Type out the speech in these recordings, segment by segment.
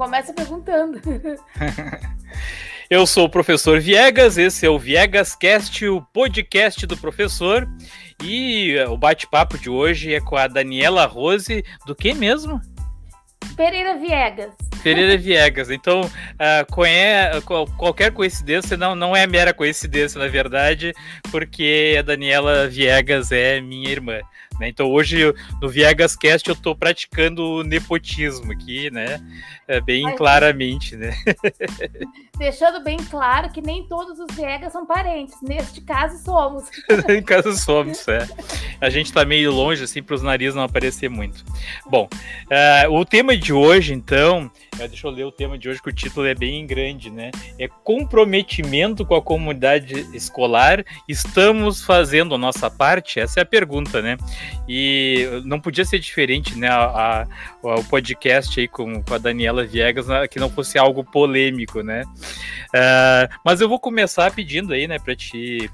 começa perguntando. Eu sou o professor Viegas, esse é o Viegas Cast, o podcast do professor. E o bate-papo de hoje é com a Daniela Rose, do que mesmo? Pereira Viegas. Pereira Viegas. Então, uh, conhe... qualquer coincidência não, não é mera coincidência, na verdade, porque a Daniela Viegas é minha irmã. Né? Então hoje no Viegas Cast eu estou praticando o nepotismo aqui, né? É, bem Mas, claramente, né? Deixando bem claro que nem todos os Viegas são parentes. Neste caso somos. em caso somos, é. A gente está meio longe assim para os narizes não aparecer muito. Bom, uh, o tema de hoje então é, deixa eu ler o tema de hoje, que o título é bem grande, né? É comprometimento com a comunidade escolar. Estamos fazendo a nossa parte? Essa é a pergunta, né? E não podia ser diferente, né? A, a, o podcast aí com, com a Daniela Viegas, né? que não fosse algo polêmico, né? Uh, mas eu vou começar pedindo aí, né, para te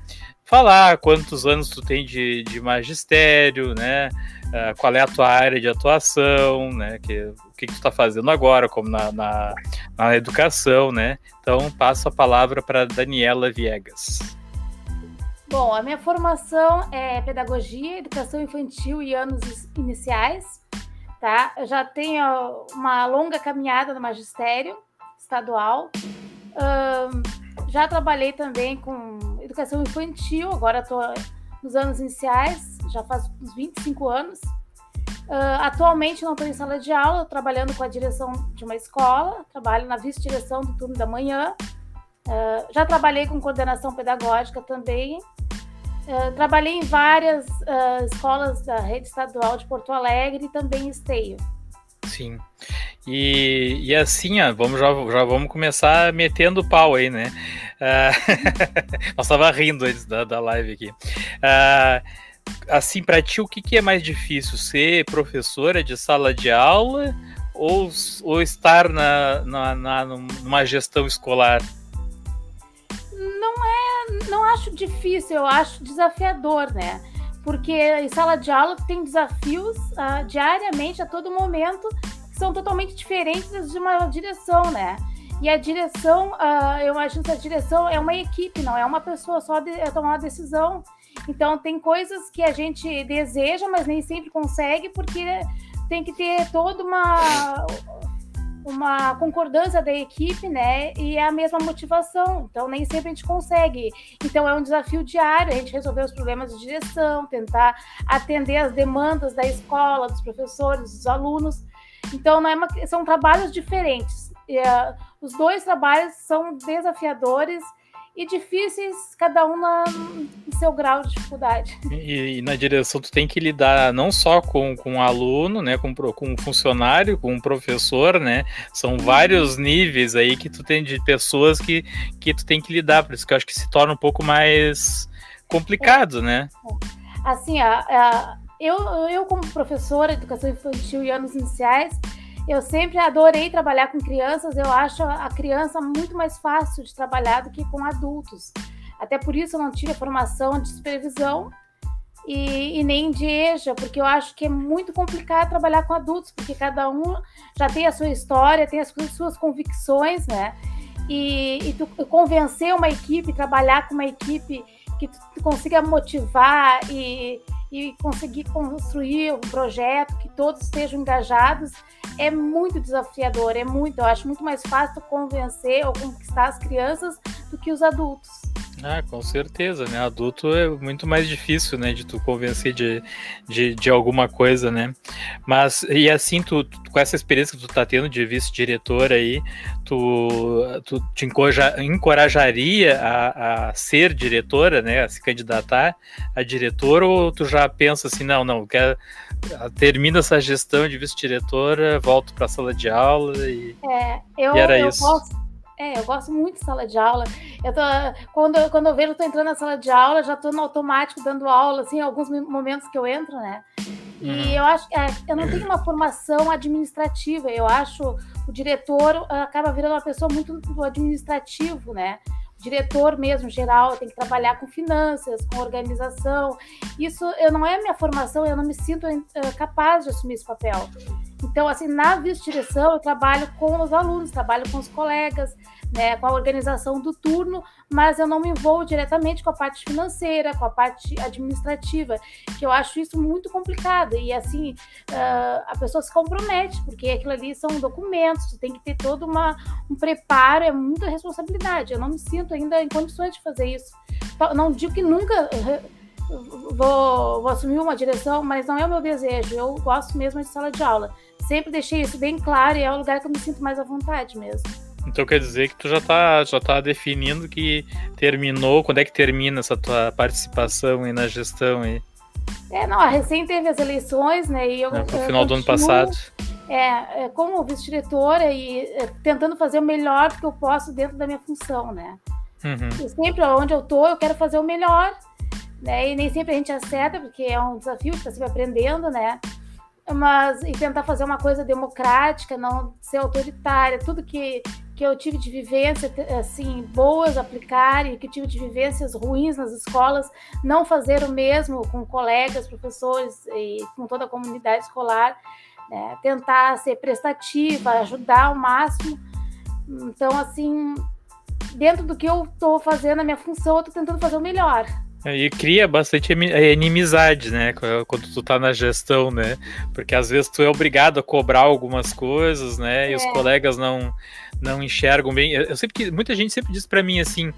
falar quantos anos tu tem de, de magistério, né? Uh, qual é a tua área de atuação, né? Que, o que, que tu está fazendo agora, como na, na, na, educação, né? Então, passo a palavra para Daniela Viegas. Bom, a minha formação é pedagogia, educação infantil e anos iniciais, tá? Eu já tenho uma longa caminhada no magistério estadual. Um, já trabalhei também com educação infantil, agora estou nos anos iniciais, já faz uns 25 anos. Uh, atualmente não estou em sala de aula, trabalhando com a direção de uma escola, trabalho na vice-direção do turno da manhã. Uh, já trabalhei com coordenação pedagógica também. Uh, trabalhei em várias escolas da rede estadual de Porto Alegre e também Esteio. Sim. E, e assim, ó, vamos, já, já vamos começar metendo pau aí, né? Uh, nós rindo antes da, da live aqui. Uh, assim, para ti, o que, que é mais difícil? Ser professora de sala de aula ou, ou estar na, na, na, numa gestão escolar? Não acho difícil, eu acho desafiador, né? Porque em sala de aula tem desafios uh, diariamente, a todo momento, que são totalmente diferentes de uma direção, né? E a direção, uh, eu imagino que a direção é uma equipe, não é uma pessoa só de, é tomar uma decisão. Então, tem coisas que a gente deseja, mas nem sempre consegue, porque tem que ter toda uma, uma concordância da equipe, né? E é a mesma motivação. Então, nem sempre a gente consegue. Então, é um desafio diário a gente resolver os problemas de direção, tentar atender as demandas da escola, dos professores, dos alunos. Então, não é uma, são trabalhos diferentes. E, uh, os dois trabalhos são desafiadores e difíceis, cada um na, no seu grau de dificuldade. E, e, na direção tu tem que lidar não só com, com um aluno, né, com, com um funcionário, com um professor, né, são uhum. vários níveis aí que tu tem de pessoas que, que tu tem que lidar, por isso que eu acho que se torna um pouco mais complicado, é. né? Assim, a, a, eu, eu como professora de educação infantil e anos iniciais, eu sempre adorei trabalhar com crianças, eu acho a criança muito mais fácil de trabalhar do que com adultos. Até por isso eu não tive a formação de supervisão e, e, nem de EJA, porque eu acho que é muito complicado trabalhar com adultos, porque cada um já tem a sua história, tem as suas convicções, né? E, e tu convencer uma equipe, trabalhar com uma equipe que tu consiga motivar e, e conseguir construir um projeto que todos estejam engajados é muito desafiador, é muito, eu acho muito mais fácil convencer ou conquistar as crianças do que os adultos. Ah, com certeza, né? Adulto é muito mais difícil, né? De tu convencer de, de, de alguma coisa, né? Mas, e assim, tu, tu, com essa experiência que tu tá tendo de vice-diretor aí, tu, tu te encoraja, encorajaria a, a ser diretora, né? A se candidatar a diretora, ou tu já pensa assim, não, não, quer, termina essa gestão de vice-diretora, volto para a sala de aula e, é, eu, e era eu isso. Posso é, eu gosto muito de sala de aula. Eu tô, quando, quando eu vejo eu tô entrando na sala de aula, já tô no automático dando aula, assim, alguns momentos que eu entro, né? E uhum. eu acho que é, eu não tenho uma formação administrativa, eu acho o diretor acaba virando uma pessoa muito do administrativo, né? O diretor mesmo, geral, tem que trabalhar com finanças, com organização. Isso eu não é minha formação, eu não me sinto uh, capaz de assumir esse papel. Então, assim, na vice-direção, eu trabalho com os alunos, trabalho com os colegas, né, com a organização do turno, mas eu não me envolvo diretamente com a parte financeira, com a parte administrativa, que eu acho isso muito complicado. E assim, uh, a pessoa se compromete, porque aquilo ali são documentos, tem que ter todo uma, um preparo, é muita responsabilidade. Eu não me sinto ainda em condições de fazer isso. Não digo que nunca vou, vou assumir uma direção, mas não é o meu desejo. Eu gosto mesmo de sala de aula. Sempre deixei isso bem claro e é o lugar que eu me sinto mais à vontade mesmo. Então quer dizer que tu já tá, já tá definindo que terminou, quando é que termina essa tua participação aí na gestão aí? É, não, recém teve as eleições, né? E eu, é, no final eu do ano passado. É, é como vice-diretora e é, tentando fazer o melhor que eu posso dentro da minha função, né? Uhum. sempre onde eu tô, eu quero fazer o melhor, né? E nem sempre a gente acerta, porque é um desafio, está sempre aprendendo, né? Mas e tentar fazer uma coisa democrática, não ser autoritária, tudo que que eu tive de vivência assim boas aplicar e que tive de vivências ruins nas escolas não fazer o mesmo com colegas professores e com toda a comunidade escolar né? tentar ser prestativa ajudar ao máximo. Então assim dentro do que eu estou fazendo a minha função eu estou tentando fazer o melhor e cria bastante é, inimizade, né? Quando tu tá na gestão, né? Porque às vezes tu é obrigado a cobrar algumas coisas, né? E é. os colegas não, não enxergam bem. Eu sempre que muita gente sempre diz para mim assim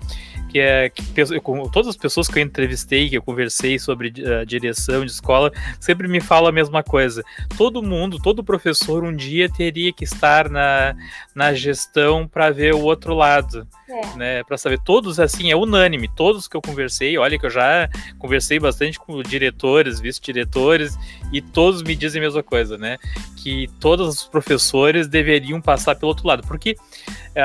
que é que eu, todas as pessoas que eu entrevistei, que eu conversei sobre a direção de escola, sempre me falam a mesma coisa. Todo mundo, todo professor um dia teria que estar na, na gestão para ver o outro lado. É. Né, para saber, todos assim, é unânime, todos que eu conversei, olha que eu já conversei bastante com diretores, vice-diretores, e todos me dizem a mesma coisa, né? Que todos os professores deveriam passar pelo outro lado, porque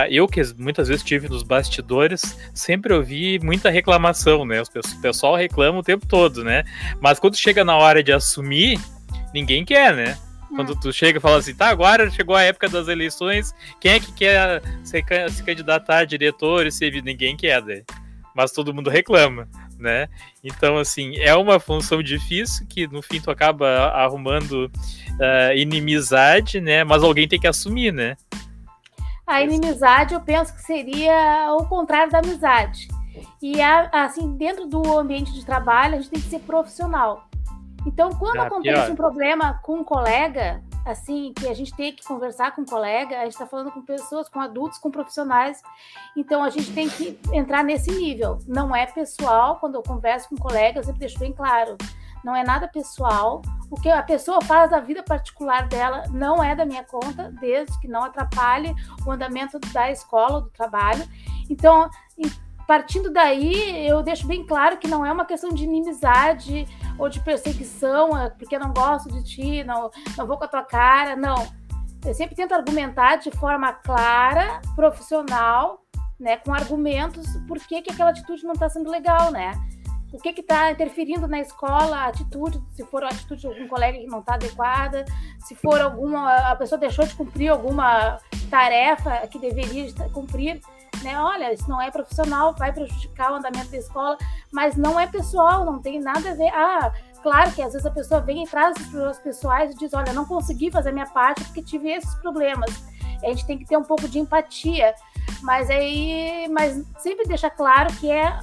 eu que muitas vezes tive nos bastidores, sempre ouvi muita reclamação, né? O pessoal reclama o tempo todo, né? Mas quando chega na hora de assumir, ninguém quer, né? Quando tu chega e fala assim, tá, agora chegou a época das eleições, quem é que quer se, se candidatar a diretor e ser ninguém quer, né? Mas todo mundo reclama, né? Então, assim, é uma função difícil que no fim tu acaba arrumando uh, inimizade, né? Mas alguém tem que assumir, né? A inimizade eu penso que seria o contrário da amizade. E assim, dentro do ambiente de trabalho, a gente tem que ser profissional. Então, quando ah, acontece pior. um problema com um colega, assim, que a gente tem que conversar com um colega, a gente está falando com pessoas, com adultos, com profissionais. Então, a gente tem que entrar nesse nível. Não é pessoal, quando eu converso com um colega, eu sempre deixo bem claro. Não é nada pessoal. O que a pessoa faz da vida particular dela não é da minha conta, desde que não atrapalhe o andamento da escola do trabalho. Então, partindo daí, eu deixo bem claro que não é uma questão de inimizade ou de perseguição, é porque não gosto de ti, não, não vou com a tua cara, não. Eu sempre tento argumentar de forma clara, profissional, né, com argumentos, por que, que aquela atitude não está sendo legal, né? O que está interferindo na escola, a atitude, se for a atitude de algum colega que não está adequada, se for alguma, a pessoa deixou de cumprir alguma tarefa que deveria cumprir, né? Olha, isso não é profissional, vai prejudicar o andamento da escola, mas não é pessoal, não tem nada a ver. Ah, claro que às vezes a pessoa vem e traz os problemas pessoais e diz: Olha, não consegui fazer minha parte porque tive esses problemas. A gente tem que ter um pouco de empatia, mas aí, mas sempre deixa claro que é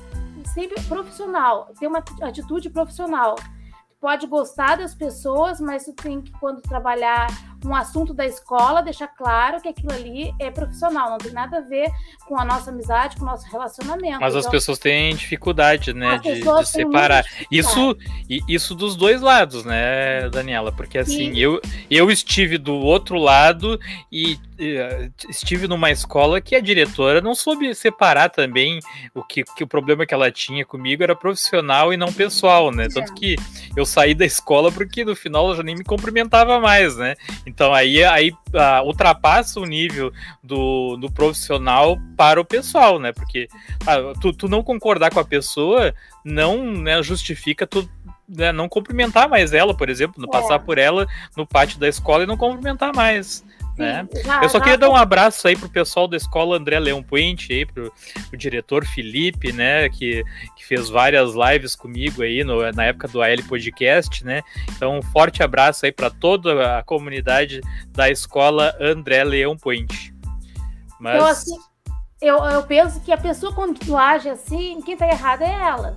sempre profissional, ter uma atitude profissional. Pode gostar das pessoas, mas tu tem que, quando trabalhar um assunto da escola, deixar claro que aquilo ali é profissional, não tem nada a ver com a nossa amizade, com o nosso relacionamento. Mas então, as pessoas têm dificuldade, né, de, de separar. Isso, isso dos dois lados, né, Daniela? Porque assim, eu, eu estive do outro lado e estive numa escola que a diretora não soube separar também o que, que o problema que ela tinha comigo era profissional e não pessoal, né? Tanto que eu saí da escola porque no final ela já nem me cumprimentava mais, né? Então aí, aí uh, ultrapassa o nível do, do profissional para o pessoal, né? Porque uh, tu, tu não concordar com a pessoa não né, justifica tu né, não cumprimentar mais ela, por exemplo, é. passar por ela no pátio da escola e não cumprimentar mais. Né? Já, eu só já... queria dar um abraço aí pro pessoal da escola André Leão Puente, aí, pro, pro diretor Felipe, né? Que, que fez várias lives comigo aí no, na época do AL Podcast, né? Então, um forte abraço aí para toda a comunidade da escola André Leão Puente. Mas... Então, assim, eu, eu penso que a pessoa, quando age assim, quem tá errado é ela.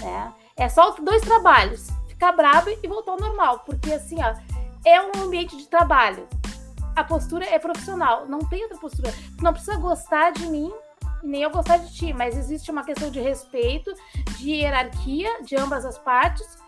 Né? É só dois trabalhos: ficar bravo e voltar ao normal. Porque, assim, ó, é um ambiente de trabalho. A postura é profissional, não tem outra postura. Tu não precisa gostar de mim nem eu gostar de ti, mas existe uma questão de respeito, de hierarquia de ambas as partes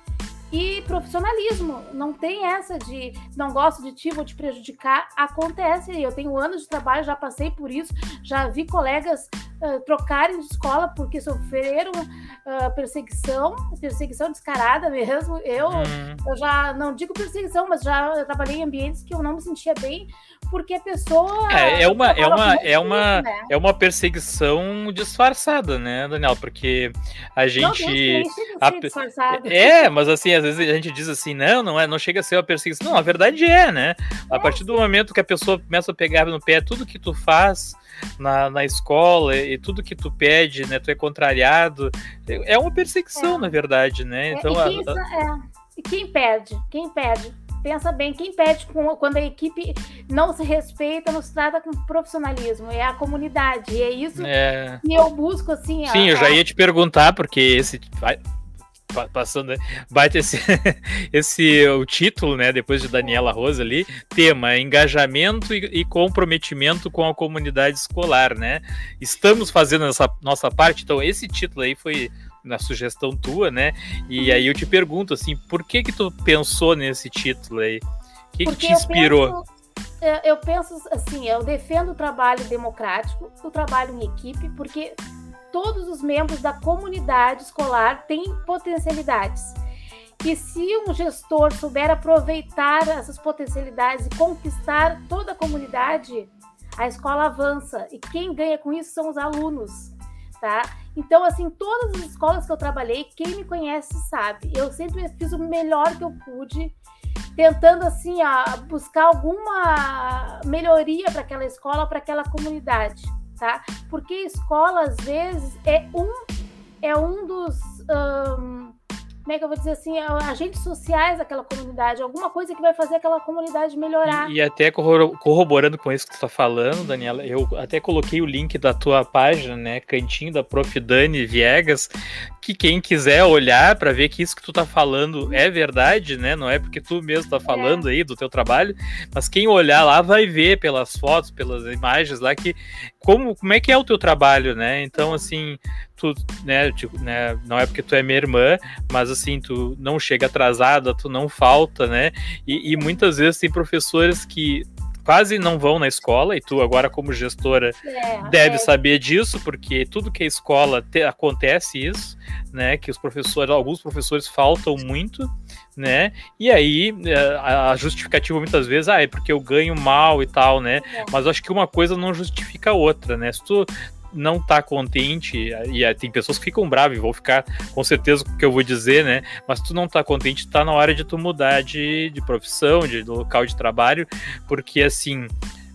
e profissionalismo. Não tem essa de não gosto de ti, vou te prejudicar. Acontece. Eu tenho anos de trabalho, já passei por isso, já vi colegas uh, trocarem de escola porque sofreram uh, perseguição, perseguição descarada mesmo. Eu, hum. eu já não digo perseguição, mas já trabalhei em ambientes que eu não me sentia bem porque a pessoa. É, é uma, é uma, é uma, né? é uma perseguição disfarçada, né, Daniel? Porque a gente. Não, a, é, mas assim, às vezes a gente diz assim, não, não é, não chega a ser uma perseguição. Não, a verdade é, né? A é, partir do momento que a pessoa começa a pegar no pé tudo que tu faz na, na escola e tudo que tu pede, né? Tu é contrariado. É uma perseguição, é. na verdade, né? É, então, e quem, a. É, quem pede? Quem pede? pensa bem, quem pede quando a equipe não se respeita, não se trata com profissionalismo, é a comunidade, e é isso é... que eu busco, assim... Sim, eu já ia te perguntar, porque esse passando, né? bate esse, esse o título, né? Depois de Daniela Rosa ali, tema engajamento e, e, comprometimento com a comunidade escolar, né? Estamos fazendo essa nossa parte, então esse título aí foi na sugestão tua, né? E aí eu te pergunto assim, por que que tu pensou nesse título aí? O que, que te inspirou? Eu penso, eu penso assim, eu defendo o trabalho democrático, o trabalho em equipe, porque todos os membros da comunidade escolar têm potencialidades. E se um gestor souber aproveitar essas potencialidades e conquistar toda a comunidade, a escola avança. E quem ganha com isso são os alunos, tá? Então, assim, todas as escolas que eu trabalhei, quem me conhece sabe, eu sempre fiz o melhor que eu pude, tentando, assim, a buscar alguma melhoria para aquela escola, para aquela comunidade tá? Porque escola, às vezes, é um, é um dos. Um, como é que eu vou dizer assim, agentes sociais daquela comunidade, alguma coisa que vai fazer aquela comunidade melhorar. E, e até corroborando com isso que tu está falando, Daniela, eu até coloquei o link da tua página, né, cantinho da Prof. Dani Viegas, que quem quiser olhar para ver que isso que tu tá falando é verdade, né, não é porque tu mesmo tá falando aí do teu trabalho, mas quem olhar lá vai ver pelas fotos, pelas imagens lá que como, como é que é o teu trabalho, né? Então, assim, tu, né, tipo, né, não é porque tu é minha irmã, mas assim, tu não chega atrasada, tu não falta, né? E, e muitas vezes tem professores que quase não vão na escola, e tu agora como gestora é, deve é. saber disso, porque tudo que é escola te, acontece isso, né, que os professores, alguns professores faltam muito, né, e aí é, a justificativa muitas vezes, ah, é porque eu ganho mal e tal, né, é. mas acho que uma coisa não justifica a outra, né, se tu não tá contente, e tem pessoas que ficam bravas vão ficar com certeza com o que eu vou dizer, né? Mas tu não tá contente, tá na hora de tu mudar de, de profissão, de local de trabalho, porque assim.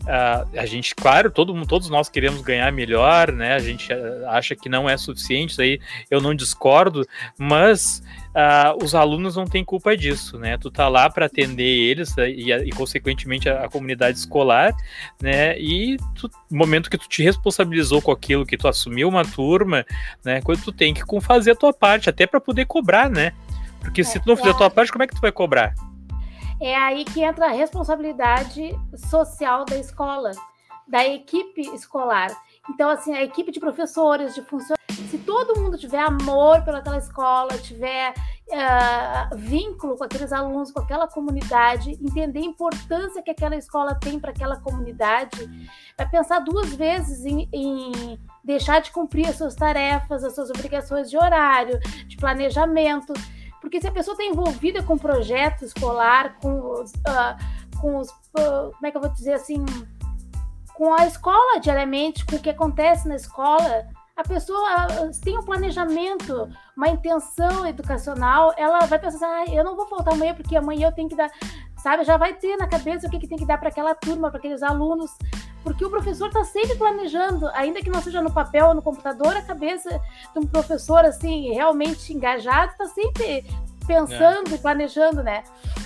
Uh, a gente, claro, todo, todos nós queremos ganhar melhor, né? A gente acha que não é suficiente, isso aí eu não discordo, mas uh, os alunos não têm culpa disso, né? Tu tá lá para atender eles né, e, e consequentemente, a, a, comunidade escolar, né? E tu, no momento que tu te responsabilizou com aquilo, que tu assumiu uma turma, né? Quando tu tem que fazer a tua parte, até para poder cobrar, né? Porque é, se tu não fizer a tua parte, como é que tu vai cobrar? É aí que entra a responsabilidade social da escola, da equipe escolar. Então, assim, a equipe de professores, de funcionários, se todo mundo tiver amor pelaquela escola, tiver uh, vínculo com aqueles alunos, com aquela comunidade, entender a importância que aquela escola tem para aquela comunidade, vai pensar duas vezes em, em deixar de cumprir as suas tarefas, as suas obrigações de horário, de planejamento. Porque se a pessoa está envolvida com projeto escolar, com os, uh, com os uh, como é que eu vou dizer assim, com a escola diariamente, com o que acontece na escola, a pessoa tem um planejamento, uma intenção educacional, ela vai pensar, ah, eu não vou faltar amanhã porque amanhã eu tenho que dar, sabe? Já vai ter na cabeça o que, que tem que dar para aquela turma, para aqueles alunos, porque o professor está sempre planejando, ainda que não seja no papel ou no computador, a cabeça de um professor assim realmente engajado está sempre pensando é. e planejando, né?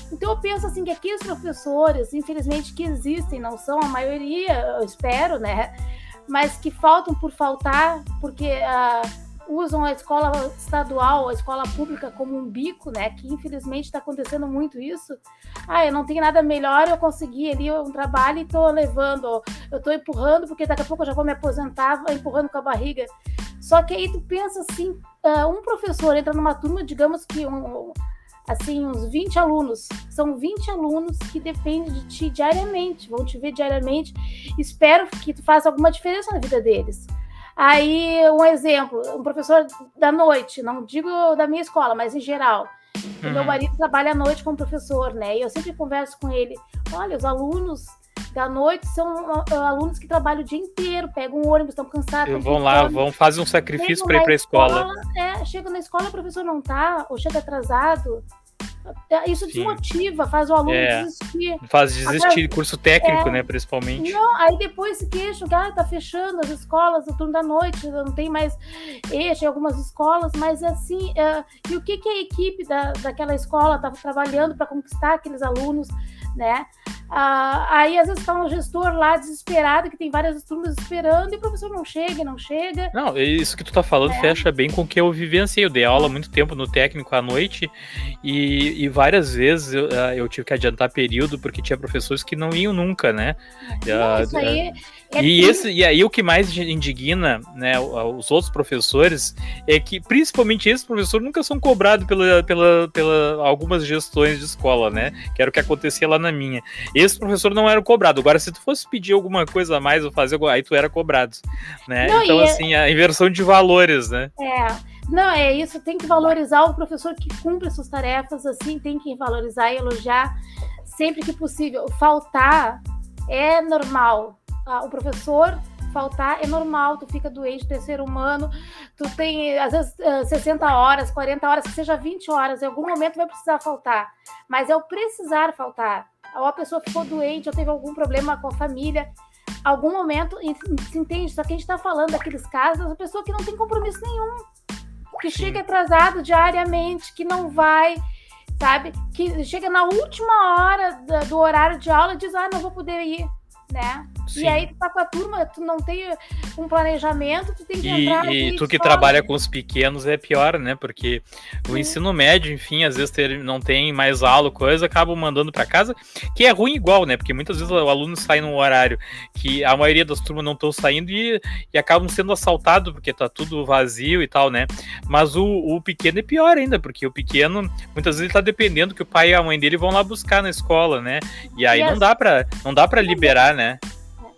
Então eu penso assim que aqueles professores, infelizmente que existem, não são a maioria, eu espero, né? Mas que faltam por faltar, porque uh, usam a escola estadual, a escola pública como um bico, né? Que infelizmente está acontecendo muito isso. Ah, eu não tenho nada melhor, eu consegui ali um trabalho e estou levando, eu estou empurrando, porque daqui a pouco eu já vou me aposentar, empurrando com a barriga. Só que aí tu pensa assim, uh, um professor entra numa turma, digamos que um, assim, uns 20 alunos. São 20 alunos que dependem de ti diariamente, vão te ver diariamente. Espero que tu faça alguma diferença na vida deles. Aí, um exemplo, um professor da noite, não digo da minha escola, mas em geral. Uhum. Meu marido trabalha à noite como professor, né? E eu sempre converso com ele: olha, os alunos da noite são uh, alunos que trabalham o dia inteiro, pegam um ônibus, estão cansados. Vão lá, vão fazer um sacrifício para ir para a escola. escola é, chega na escola, o professor não tá, ou chega atrasado. É, isso Sim. desmotiva, faz o aluno é, desistir. Faz desistir, Até, curso técnico, é, né, principalmente. Não, aí depois se queixam que ah, tá fechando as escolas, o turno da noite, não tem mais eixo em algumas escolas, mas assim, é, e o que, que a equipe da, daquela escola estava trabalhando para conquistar aqueles alunos, né? Ah, aí às vezes está um gestor lá desesperado, que tem várias turmas esperando, e o professor não chega, não chega. Não, isso que tu tá falando é. fecha bem com o que eu vivenciei. Eu dei aula há muito tempo no técnico à noite, e, e várias vezes eu, ah, eu, tive que adiantar período, porque tinha professores que não iam nunca, né? Não, isso aí é e, esse, e aí o que mais indigna né, os outros professores é que, principalmente esses professores, nunca são cobrados pela, pela, pela algumas gestões de escola, né? Que era o que acontecia lá na minha. Esse professor não era cobrado. Agora, se tu fosse pedir alguma coisa a mais ou fazer, aí tu era cobrado. Né? Não, então, assim, a inversão de valores, né? É. Não, é isso, tem que valorizar o professor que cumpre suas tarefas, assim, tem que valorizar e elogiar sempre que possível. Faltar é normal, ah, o professor faltar é normal, tu fica doente, tu é ser humano, tu tem às vezes 60 ah, horas, 40 horas, que seja 20 horas, em algum momento vai precisar faltar, mas é o precisar faltar. Ou a pessoa ficou doente, ou teve algum problema com a família, algum momento, se entende? Só que a gente está falando daqueles casos, a pessoa que não tem compromisso nenhum, que Sim. chega atrasado diariamente, que não vai, sabe? Que chega na última hora do horário de aula e diz, ah, não vou poder ir, né? Sim. E aí tu tá com a turma, tu não tem um planejamento, tu tem que e, entrar. E tu que trabalha com os pequenos é pior, né? Porque Sim. o ensino médio, enfim, às vezes ter, não tem mais aula, coisa, acabam mandando para casa, que é ruim igual, né? Porque muitas vezes o aluno sai num horário que a maioria das turmas não estão saindo e, e acabam sendo assaltados, porque tá tudo vazio e tal, né? Mas o, o pequeno é pior ainda, porque o pequeno, muitas vezes ele tá dependendo que o pai e a mãe dele vão lá buscar na escola, né? E aí e não, dá pra, não dá para liberar, né?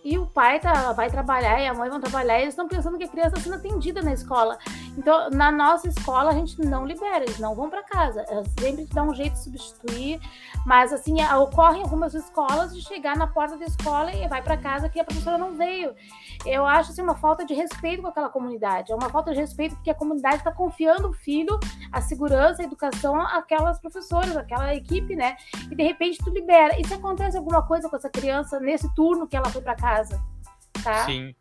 E o pai tá, vai trabalhar e a mãe vão trabalhar, e eles estão pensando que a criança está sendo atendida na escola. Então, na nossa escola, a gente não libera, eles não vão para casa. Sempre dá um jeito de substituir, mas assim, ocorre em algumas escolas de chegar na porta da escola e vai para casa que a professora não veio. Eu acho assim, uma falta de respeito com aquela comunidade, é uma falta de respeito porque a comunidade está confiando o filho, a segurança, a educação, aquelas professoras, aquela equipe, né? E de repente tu libera. E se acontece alguma coisa com essa criança nesse turno que ela foi para casa? Casa. Tá? Sim.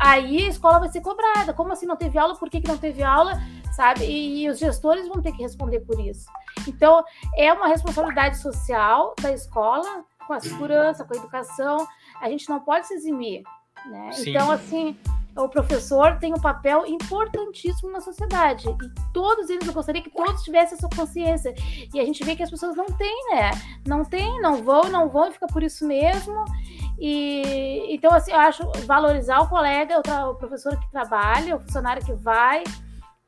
Aí a escola vai ser cobrada. Como assim não teve aula? Por que, que não teve aula? Sabe? E, e os gestores vão ter que responder por isso. Então, é uma responsabilidade social da escola, com a segurança, com a educação. A gente não pode se eximir. Né? Então, assim, o professor tem um papel importantíssimo na sociedade. E todos eles, eu gostaria que todos tivessem essa consciência. E a gente vê que as pessoas não têm, né? Não tem, não vão, não vão, e fica por isso mesmo. E então, assim, eu acho valorizar o colega, o, o professor que trabalha, o funcionário que vai.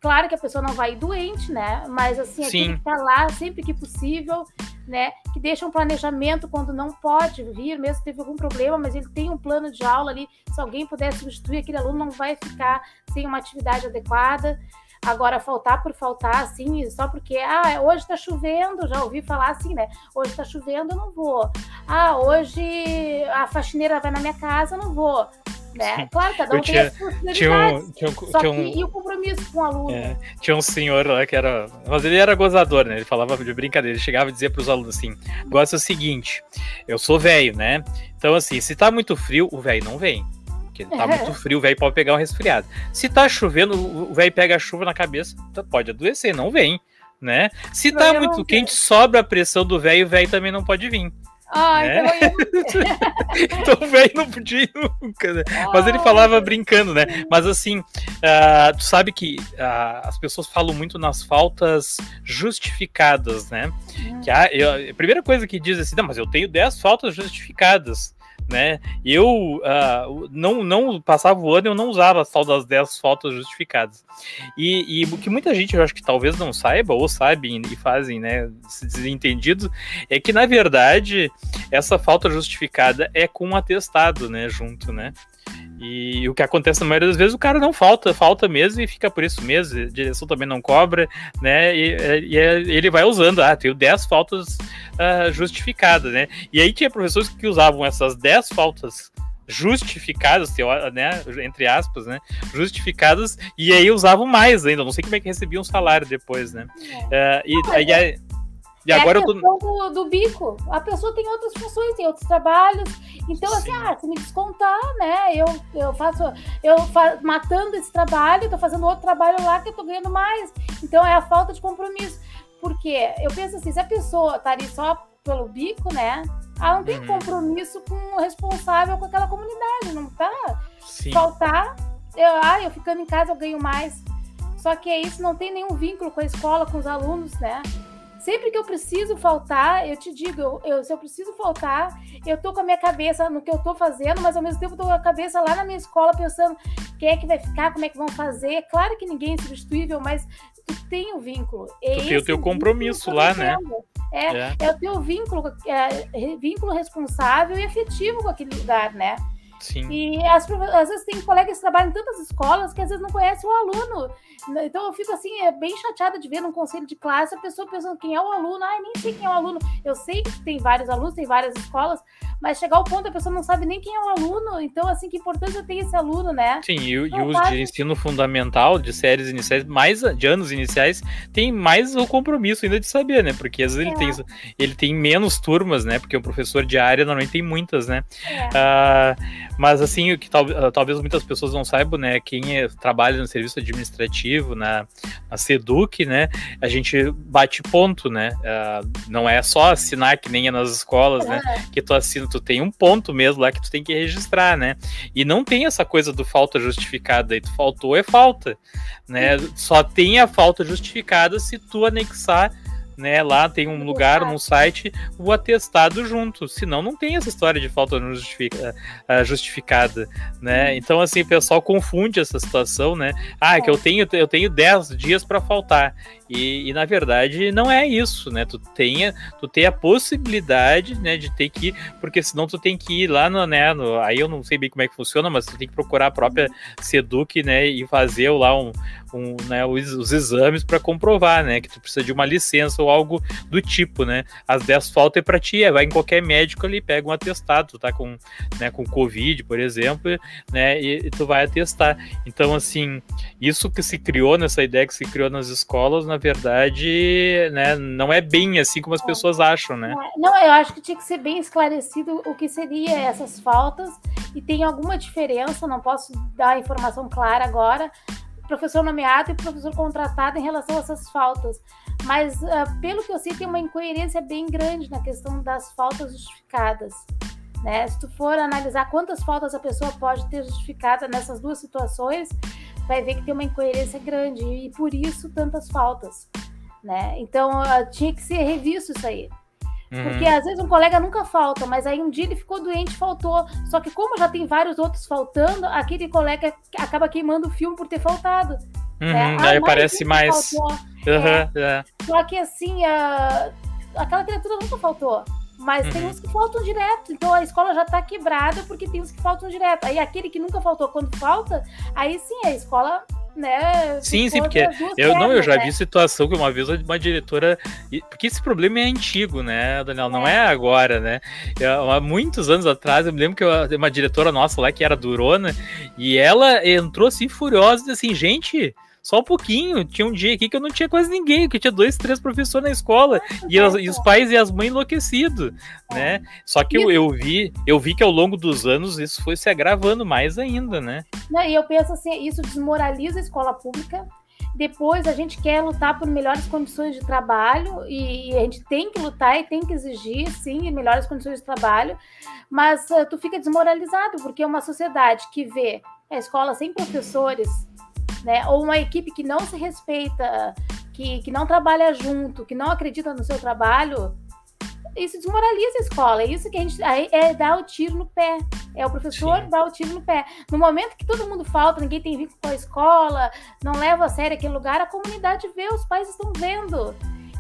Claro que a pessoa não vai ir doente, né? Mas assim, aquele que tá lá sempre que possível, né? Que deixa um planejamento quando não pode vir, mesmo se teve algum problema, mas ele tem um plano de aula ali. Se alguém puder substituir, aquele aluno não vai ficar sem uma atividade adequada. Agora, faltar por faltar, assim, só porque, ah, hoje tá chovendo, já ouvi falar assim, né? Hoje tá chovendo, eu não vou. Ah, hoje a faxineira vai na minha casa, eu não vou. Né? Claro, cada um eu tem tinha, as tinha um, tinha um, tinha um, que, e o compromisso com o aluno? É, tinha um senhor lá que era. Mas ele era gozador, né? Ele falava de brincadeira. Ele chegava e dizia para os alunos assim: gosta é o seguinte, eu sou velho, né? Então, assim, se tá muito frio, o velho não vem. Porque tá muito frio, o velho pode pegar um resfriado. Se tá chovendo, o velho pega a chuva na cabeça, pode adoecer, não vem, né? Se tá muito quente, sobra a pressão do velho, o velho também não pode vir. Ah, né? então, velho não podia nunca, né? Ah, Mas ele falava brincando, né? Mas assim, uh, tu sabe que uh, as pessoas falam muito nas faltas justificadas, né? Hum. Que a, eu, a primeira coisa que diz assim, não, mas eu tenho 10 faltas justificadas né? Eu uh, não, não passava o ano, eu não usava as tal das 10 faltas justificadas. E, e o que muita gente, eu acho que talvez não saiba, ou sabem e fazem, né, desentendido, é que na verdade essa falta justificada é com um atestado, né, junto, né? E o que acontece na maioria das vezes, o cara não falta, falta mesmo e fica por isso mesmo. A direção também não cobra, né? E, e ele vai usando, ah, tenho 10 faltas uh, justificadas, né? E aí tinha professores que usavam essas 10 faltas justificadas, né, entre aspas, né, justificadas, e aí usavam mais ainda, não sei como é que recebiam um salário depois, né, uh, e, aí, e é agora a questão eu tô... do, do, bico. A pessoa tem outras funções, tem outros trabalhos. Então, assim, Sim. assim, ah, se me descontar, né? Eu, eu faço, eu fa matando esse trabalho, tô fazendo outro trabalho lá que eu tô ganhando mais. Então é a falta de compromisso. Porque eu penso assim, se a pessoa tá ali só pelo bico, né? Ela não tem uhum. compromisso com o responsável com aquela comunidade, não tá? Sim. Faltar, eu, ah, eu ficando em casa eu ganho mais. Só que é isso, não tem nenhum vínculo com a escola, com os alunos, né? Sempre que eu preciso faltar, eu te digo, eu, eu, se eu preciso faltar, eu tô com a minha cabeça no que eu tô fazendo, mas ao mesmo tempo eu tô com a cabeça lá na minha escola pensando quem é que vai ficar, como é que vão fazer. Claro que ninguém é substituível, mas tu tem o um vínculo. É tu tem o teu compromisso lá, né? É, é, é. o teu vínculo, é, vínculo responsável e afetivo com aquele lugar, né? Sim. E as, às vezes tem colegas que trabalham em tantas escolas que às vezes não conhecem o aluno. Então eu fico assim, é bem chateada de ver num conselho de classe a pessoa pensando quem é o aluno. Ai, nem sei quem é o aluno. Eu sei que tem vários alunos, tem várias escolas, mas chegar ao ponto a pessoa não sabe nem quem é o aluno. Então, assim, que importância tem esse aluno, né? Sim, e, e os de ensino fundamental, de séries iniciais, mais de anos iniciais, tem mais o compromisso ainda de saber, né? Porque às vezes é. ele, tem, ele tem menos turmas, né? Porque o professor de área normalmente tem muitas, né? É. Uh, mas assim, o que tal, talvez muitas pessoas não saibam, né? Quem é, trabalha no serviço administrativo, na, na SEDUC, né? A gente bate ponto, né? Uh, não é só assinar que nem é nas escolas, né? Que tu assina, tu tem um ponto mesmo lá que tu tem que registrar, né? E não tem essa coisa do falta justificada, e tu faltou é falta, né? Só tem a falta justificada se tu anexar né? Lá tem um lugar no site o atestado junto, senão não tem essa história de falta justifica, uh, justificada, né? Então assim, o pessoal confunde essa situação, né? Ah, que eu tenho eu tenho 10 dias para faltar. E, e, na verdade não é isso, né? Tu tenha, tu tem a possibilidade, né, de ter que porque senão tu tem que ir lá no, né, no, aí eu não sei bem como é que funciona, mas tu tem que procurar a própria Seduc, né, e fazer lá um, um né, os, os exames para comprovar, né, que tu precisa de uma licença ou algo do tipo, né? As 10 faltas é para ti, é, vai em qualquer médico ali, pega um atestado, tu tá com, né, com Covid, por exemplo, né, e, e tu vai atestar. Então, assim, isso que se criou nessa ideia que se criou nas escolas, na verdade, né, não é bem assim como as é. pessoas acham, né? É, não, eu acho que tinha que ser bem esclarecido o que seria essas faltas e tem alguma diferença, não posso dar informação clara agora, professor nomeado e professor contratado em relação a essas faltas. Mas, uh, pelo que eu sei, tem uma incoerência bem grande na questão das faltas justificadas. Né? Se tu for analisar quantas faltas a pessoa pode ter justificada nessas duas situações, vai ver que tem uma incoerência grande e por isso tantas faltas, né? Então uh, tinha que ser revisto isso aí. Uhum. Porque às vezes um colega nunca falta, mas aí um dia ele ficou doente, faltou. Só que como já tem vários outros faltando, aquele colega acaba queimando o filme por ter faltado. Uhum, né? ah, aí parece mais. Uhum, é. É. Só que assim, a... aquela criatura nunca faltou. Mas uhum. tem uns que faltam direto. Então a escola já tá quebrada porque tem uns que faltam direto. Aí aquele que nunca faltou, quando falta, aí sim a escola né? Sim, sim, porque eu não, eu já né? vi situação que uma vez uma diretora, porque esse problema é antigo, né, Daniel, não é, é agora, né? Eu, há muitos anos atrás, eu me lembro que eu, uma diretora nossa lá que era durona e ela entrou assim furiosa, e assim, gente, só um pouquinho. Tinha um dia aqui que eu não tinha quase ninguém, que tinha dois, três professores na escola e, as, e os pais e as mães enlouquecidos, né? Só que eu, eu vi, eu vi que ao longo dos anos isso foi se agravando mais ainda, né? E eu penso assim, isso desmoraliza a escola pública. Depois a gente quer lutar por melhores condições de trabalho e, a gente tem que lutar e tem que exigir, sim, melhores condições de trabalho, mas uh, tu fica desmoralizado porque é uma sociedade que vê a escola sem professores, né? Ou uma equipe que não se respeita, que, que não trabalha junto, que não acredita no seu trabalho, isso desmoraliza a escola. É isso que a gente é, é dar o tiro no pé. É o professor Sim. dar o tiro no pé. No momento que todo mundo falta, ninguém tem vínculo com a escola, não leva a sério aquele lugar, a comunidade vê, os pais estão vendo.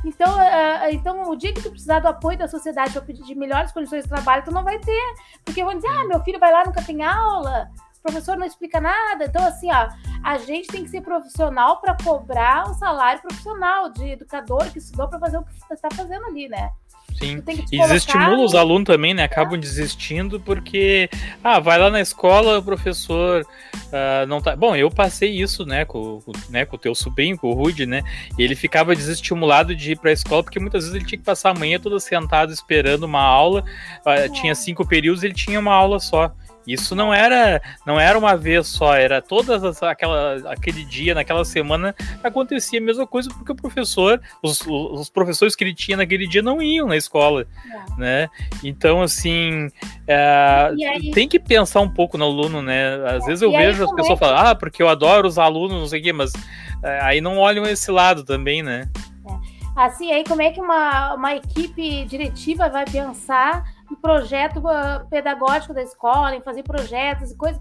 Então, uh, então, o dia que tu precisar do apoio da sociedade para pedir de melhores condições de trabalho, tu não vai ter. Porque vão dizer, ah, meu filho vai lá, nunca tem aula professor não explica nada. Então, assim, ó, a gente tem que ser profissional para cobrar o salário profissional de educador que estudou para fazer o que você está fazendo ali, né? Sim, e desestimula os alunos também, né? Acabam é. desistindo porque, ah, vai lá na escola, o professor uh, não tá. Bom, eu passei isso, né, com, com, né, com o teu sobrinho, com o Rude, né? E ele ficava desestimulado de ir para a escola porque muitas vezes ele tinha que passar a manhã toda sentado esperando uma aula. É. Tinha cinco períodos, ele tinha uma aula só. Isso não era não era uma vez só, era todas aquela aquele dia, naquela semana acontecia a mesma coisa porque o professor, os, os professores que ele tinha naquele dia não iam na escola, é. né? Então assim é, aí... tem que pensar um pouco no aluno, né? Às vezes eu vejo as pessoas é... falar, ah, porque eu adoro os alunos, não sei o quê, mas é, aí não olham esse lado também, né? É. Assim, aí como é que uma, uma equipe diretiva vai pensar no projeto uh, pedagógico da escola, em fazer projetos e coisas,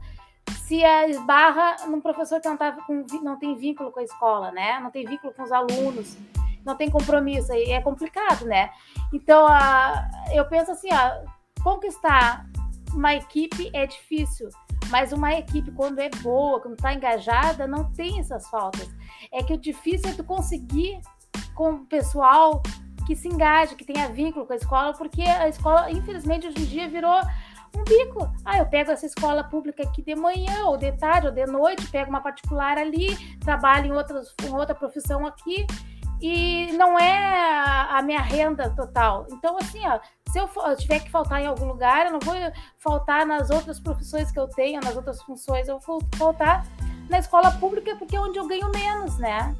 se a esbarra num professor que não, tá com, não tem vínculo com a escola, né? Não tem vínculo com os alunos, não tem compromisso, aí é complicado, né? Então, uh, eu penso assim, ó, conquistar uma equipe é difícil, mas uma equipe, quando é boa, quando está engajada, não tem essas faltas. É que o difícil é tu conseguir com o pessoal que se engaje, que tenha vínculo com a escola, porque a escola, infelizmente, hoje em dia virou um bico. Ah, eu pego essa escola pública aqui de manhã, ou de tarde, ou de noite, pego uma particular ali, trabalho em, outras, em outra profissão aqui, e não é a minha renda total. Então, assim, ó, se eu, eu tiver que faltar em algum lugar, eu não vou faltar nas outras profissões que eu tenho, nas outras funções, eu vou faltar na escola pública, porque é onde eu ganho menos, né?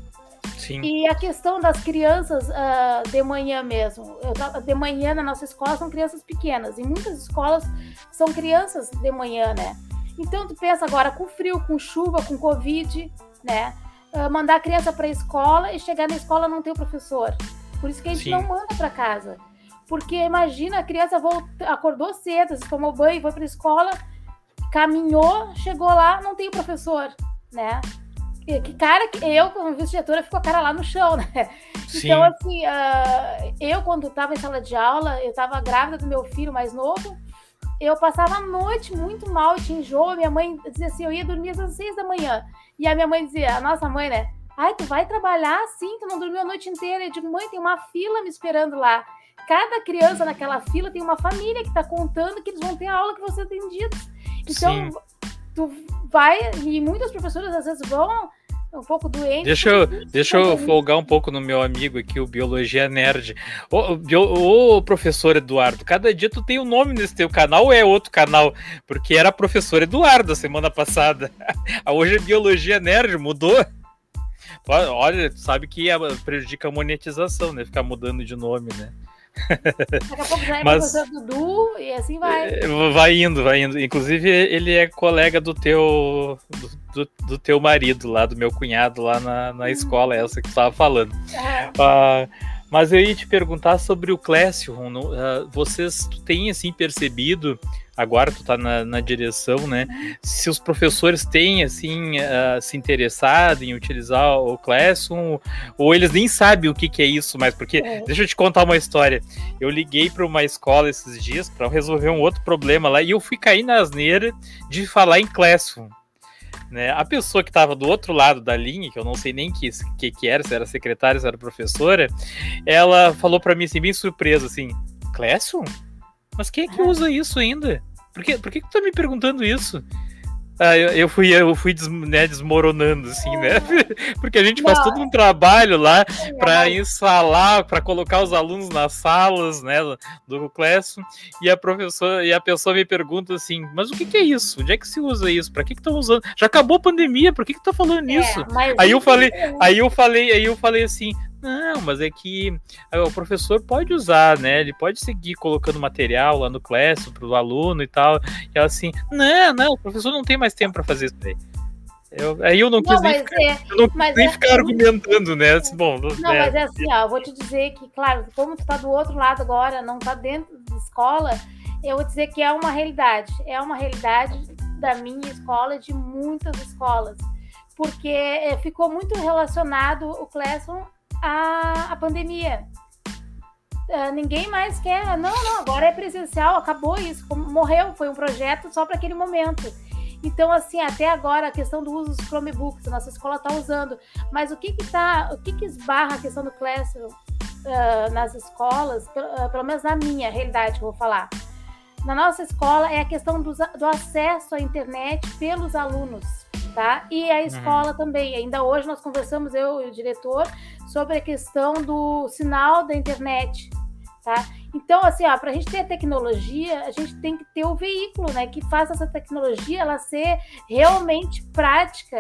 Sim. E a questão das crianças uh, de manhã mesmo. Eu, de manhã na nossa escola são crianças pequenas. E muitas escolas são crianças de manhã, né? Então tu pensa agora com frio, com chuva, com covid, né? Uh, mandar a criança para a escola e chegar na escola não ter o professor. Por isso que a gente Sim. não manda para casa. Porque imagina, a criança voltou, acordou cedo, se tomou banho, foi para a escola, caminhou, chegou lá, não tem o professor, né? Que cara que eu, como vice-diretora, fico a cara lá no chão, né? Sim. Então, assim, uh, eu, quando estava em sala de aula, eu estava grávida do meu filho mais novo, eu passava a noite muito mal, tinha enjoo, minha mãe dizia assim, eu ia dormir às seis da manhã. E a minha mãe dizia, a nossa mãe, né? Ai, tu vai trabalhar assim, tu não dormiu a noite inteira. Eu digo, mãe, tem uma fila me esperando lá. Cada criança naquela fila tem uma família que está contando que eles vão ter a aula que você atendido. Então, Sim tu vai, e muitas professoras às vezes vão um pouco doentes. Deixa eu, deixa eu folgar um pouco no meu amigo aqui, o Biologia Nerd. Ô, ô, professor Eduardo, cada dia tu tem um nome nesse teu canal ou é outro canal? Porque era professor Eduardo a semana passada. Hoje é Biologia Nerd, mudou? Olha, tu sabe que prejudica a monetização, né? Ficar mudando de nome, né? Daqui a pouco já é Mas, professor Dudu e assim vai. É, vai indo, vai indo. Inclusive, ele é colega do teu do, do teu marido lá, do meu cunhado lá na, na hum. escola, essa que tu estava falando. Uh, mas eu ia te perguntar sobre o Classroom. Uh, vocês têm assim percebido agora tu tá na, na direção, né? Se os professores têm, assim, uh, se interessado em utilizar o Classroom, ou eles nem sabem o que, que é isso, mas porque, é. deixa eu te contar uma história. Eu liguei para uma escola esses dias para resolver um outro problema lá, e eu fui cair na asneira de falar em Classroom né? A pessoa que estava do outro lado da linha, que eu não sei nem que que, que era, se era secretária, se era professora, ela falou para mim assim, bem surpresa, assim, Clécio? Mas quem é que usa isso ainda? Por que, por que, que tu tá me perguntando isso? Ah, eu, eu, fui, eu fui des, né, desmoronando, assim, né? Porque a gente faz todo um trabalho lá para instalar, para colocar os alunos nas salas, né, do Classroom, e a professora e a pessoa me pergunta assim: "Mas o que, que é isso? Onde é que se usa isso? Para que que estão usando? Já acabou a pandemia, por que que tá falando é, nisso?" aí eu falei, aí eu falei, aí eu falei assim: não, mas é que o professor pode usar, né? Ele pode seguir colocando material lá no Classroom para o aluno e tal. E ela assim, não, não, o professor não tem mais tempo para fazer isso aí. Eu, aí eu não quis não, nem, ficar, é, não quis nem é, ficar argumentando, né? Assim, bom, não, né? mas é assim, ó, eu vou te dizer que, claro, como tu tá do outro lado agora, não tá dentro da escola, eu vou dizer que é uma realidade. É uma realidade da minha escola e de muitas escolas. Porque é, ficou muito relacionado o Classroom a, a pandemia. Uh, ninguém mais quer. Não, não, agora é presencial, acabou isso. Morreu, foi um projeto só para aquele momento. Então, assim, até agora a questão do uso dos Chromebooks, a nossa escola está usando. Mas o que que tá, o que que esbarra a questão do Classroom uh, nas escolas, pelo, uh, pelo menos na minha realidade que eu vou falar. Na nossa escola é a questão do, do acesso à internet pelos alunos, tá? E a escola uhum. também. Ainda hoje nós conversamos, eu e o diretor, sobre a questão do sinal da internet, tá? Então, assim, para a gente ter a tecnologia, a gente tem que ter o veículo, né, que faça essa tecnologia ela ser realmente prática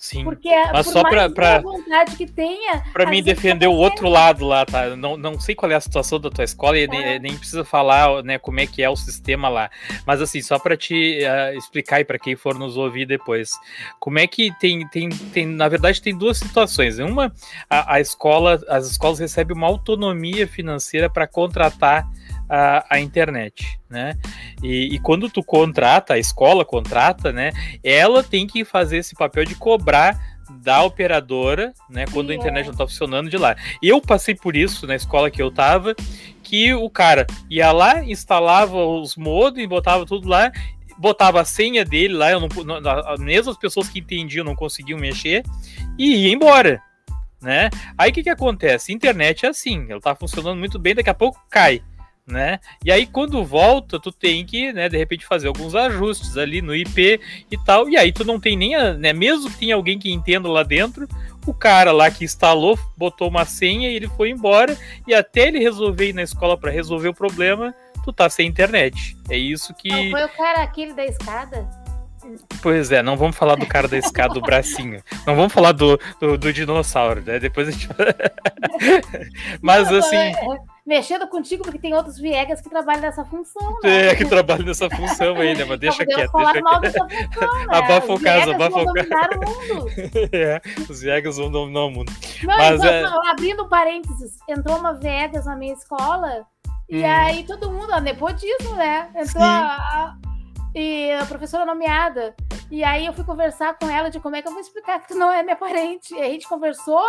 Sim. Porque Mas por só para vontade que tenha. Para mim defender o outro lado lá, tá? Não, não sei qual é a situação da tua escola e nem, nem, precisa falar, né, como é que é o sistema lá. Mas assim, só para te uh, explicar e para quem for nos ouvir depois, como é que tem, tem, tem, na verdade tem duas situações. Uma, a, a escola, as escolas recebem uma autonomia financeira para contratar a, a internet, né? E, e, quando tu contrata, a escola contrata, né? Ela tem que fazer esse papel de cobrar da operadora, né? Quando a internet não tá funcionando de lá. Eu passei por isso na escola que eu tava, que o cara ia lá, instalava os modems, botava tudo lá, botava a senha dele lá, eu não, não, mesmo as pessoas que entendiam não conseguiam mexer, e ia embora. Né? Aí o que, que acontece? Internet é assim, ela tá funcionando muito bem, daqui a pouco cai né? E aí quando volta, tu tem que, né, de repente fazer alguns ajustes ali no IP e tal. E aí tu não tem nem, a, né, mesmo que tenha alguém que entenda lá dentro, o cara lá que instalou botou uma senha e ele foi embora e até ele resolver ir na escola para resolver o problema, tu tá sem internet. É isso que Não, foi o cara aquele da escada? Pois é, não vamos falar do cara da escada do bracinho. Não vamos falar do, do, do dinossauro, né? Depois a gente. Mas não, assim. Mexendo contigo, porque tem outros Viegas que trabalham nessa função. Né? É, que trabalhham nessa função aí, né? Mas deixa quieto. Falar deixa mal dessa função, né? Abafa o caso, abafa o caso. é, os Viegas vão dominar o mundo. Não, Mas, então, é... abrindo parênteses, entrou uma Viegas na minha escola. E hum. aí todo mundo, ó, nepotismo, né? Entrou a, a e a professora nomeada. E aí eu fui conversar com ela de como é que eu vou explicar que tu não é minha parente. E a gente conversou,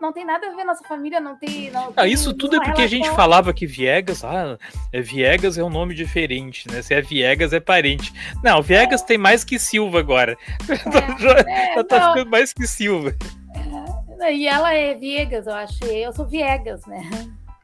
não tem nada a ver nossa família, não tem. Não, ah, isso tudo é porque relação. a gente falava que Viegas, ah, é Viegas é um nome diferente, né? Se é Viegas é parente. Não, Viegas é. tem mais que Silva agora. É, já, é, tá ficando mais que Silva. É, e ela é Viegas, eu acho. Eu sou Viegas, né?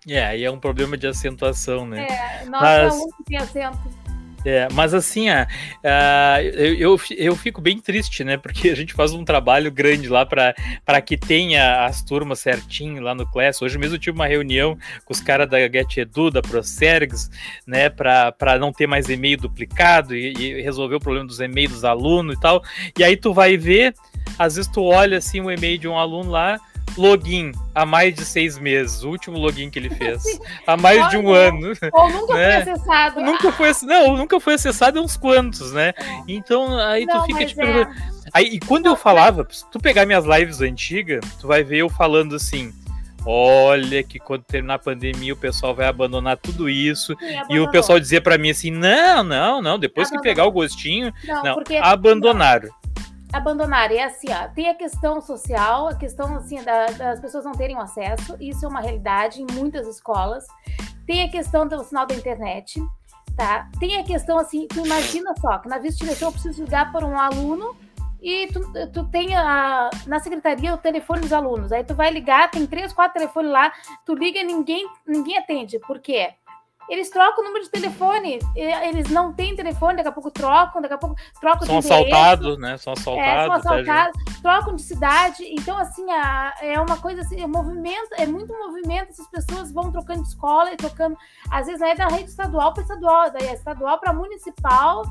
É, aí é um problema de acentuação, né? É, nossa, Mas... é um tem acento. É, mas assim, ah, ah, eu, eu, eu, fico bem triste, né? Porque a gente faz um trabalho grande lá para que tenha as turmas certinho lá no Class. Hoje mesmo eu tive uma reunião com os caras da GetEdu, da Procergs, né? Para não ter mais e-mail duplicado e, e resolver o problema dos e-mails dos alunos e tal. E aí tu vai ver, às vezes tu olha assim o e-mail de um aluno lá, login há mais de seis meses, o último login que ele fez, há mais de um ano. Ou nunca né? foi acessado. Nunca foi, não, nunca foi acessado há uns quantos, né? É. Então aí não, tu fica te perguntando. É. Aí, e quando não, eu falava, se tu pegar minhas lives antigas, tu vai ver eu falando assim. Olha que quando terminar a pandemia o pessoal vai abandonar tudo isso. Sim, e o pessoal dizia para mim assim: não, não, não, depois Abandonou. que pegar o gostinho. Não, não abandonaram abandonar. É assim, ó, tem a questão social, a questão assim da, das pessoas não terem acesso, isso é uma realidade em muitas escolas. Tem a questão do sinal da internet, tá? Tem a questão assim, tu imagina só, que na de eu preciso ligar para um aluno e tu, tu tem a, na secretaria o telefone dos alunos. Aí tu vai ligar, tem três, quatro telefones lá, tu liga e ninguém, ninguém atende. Por quê? Eles trocam o número de telefone, eles não têm telefone, daqui a pouco trocam, daqui a pouco trocam são de São assaltados, né? São assaltados. É, são assaltados, tá, trocam de cidade. Então, assim, a, é uma coisa assim, é movimento, é muito movimento, essas pessoas vão trocando de escola e trocando, às vezes é da rede estadual para estadual, daí é estadual para municipal,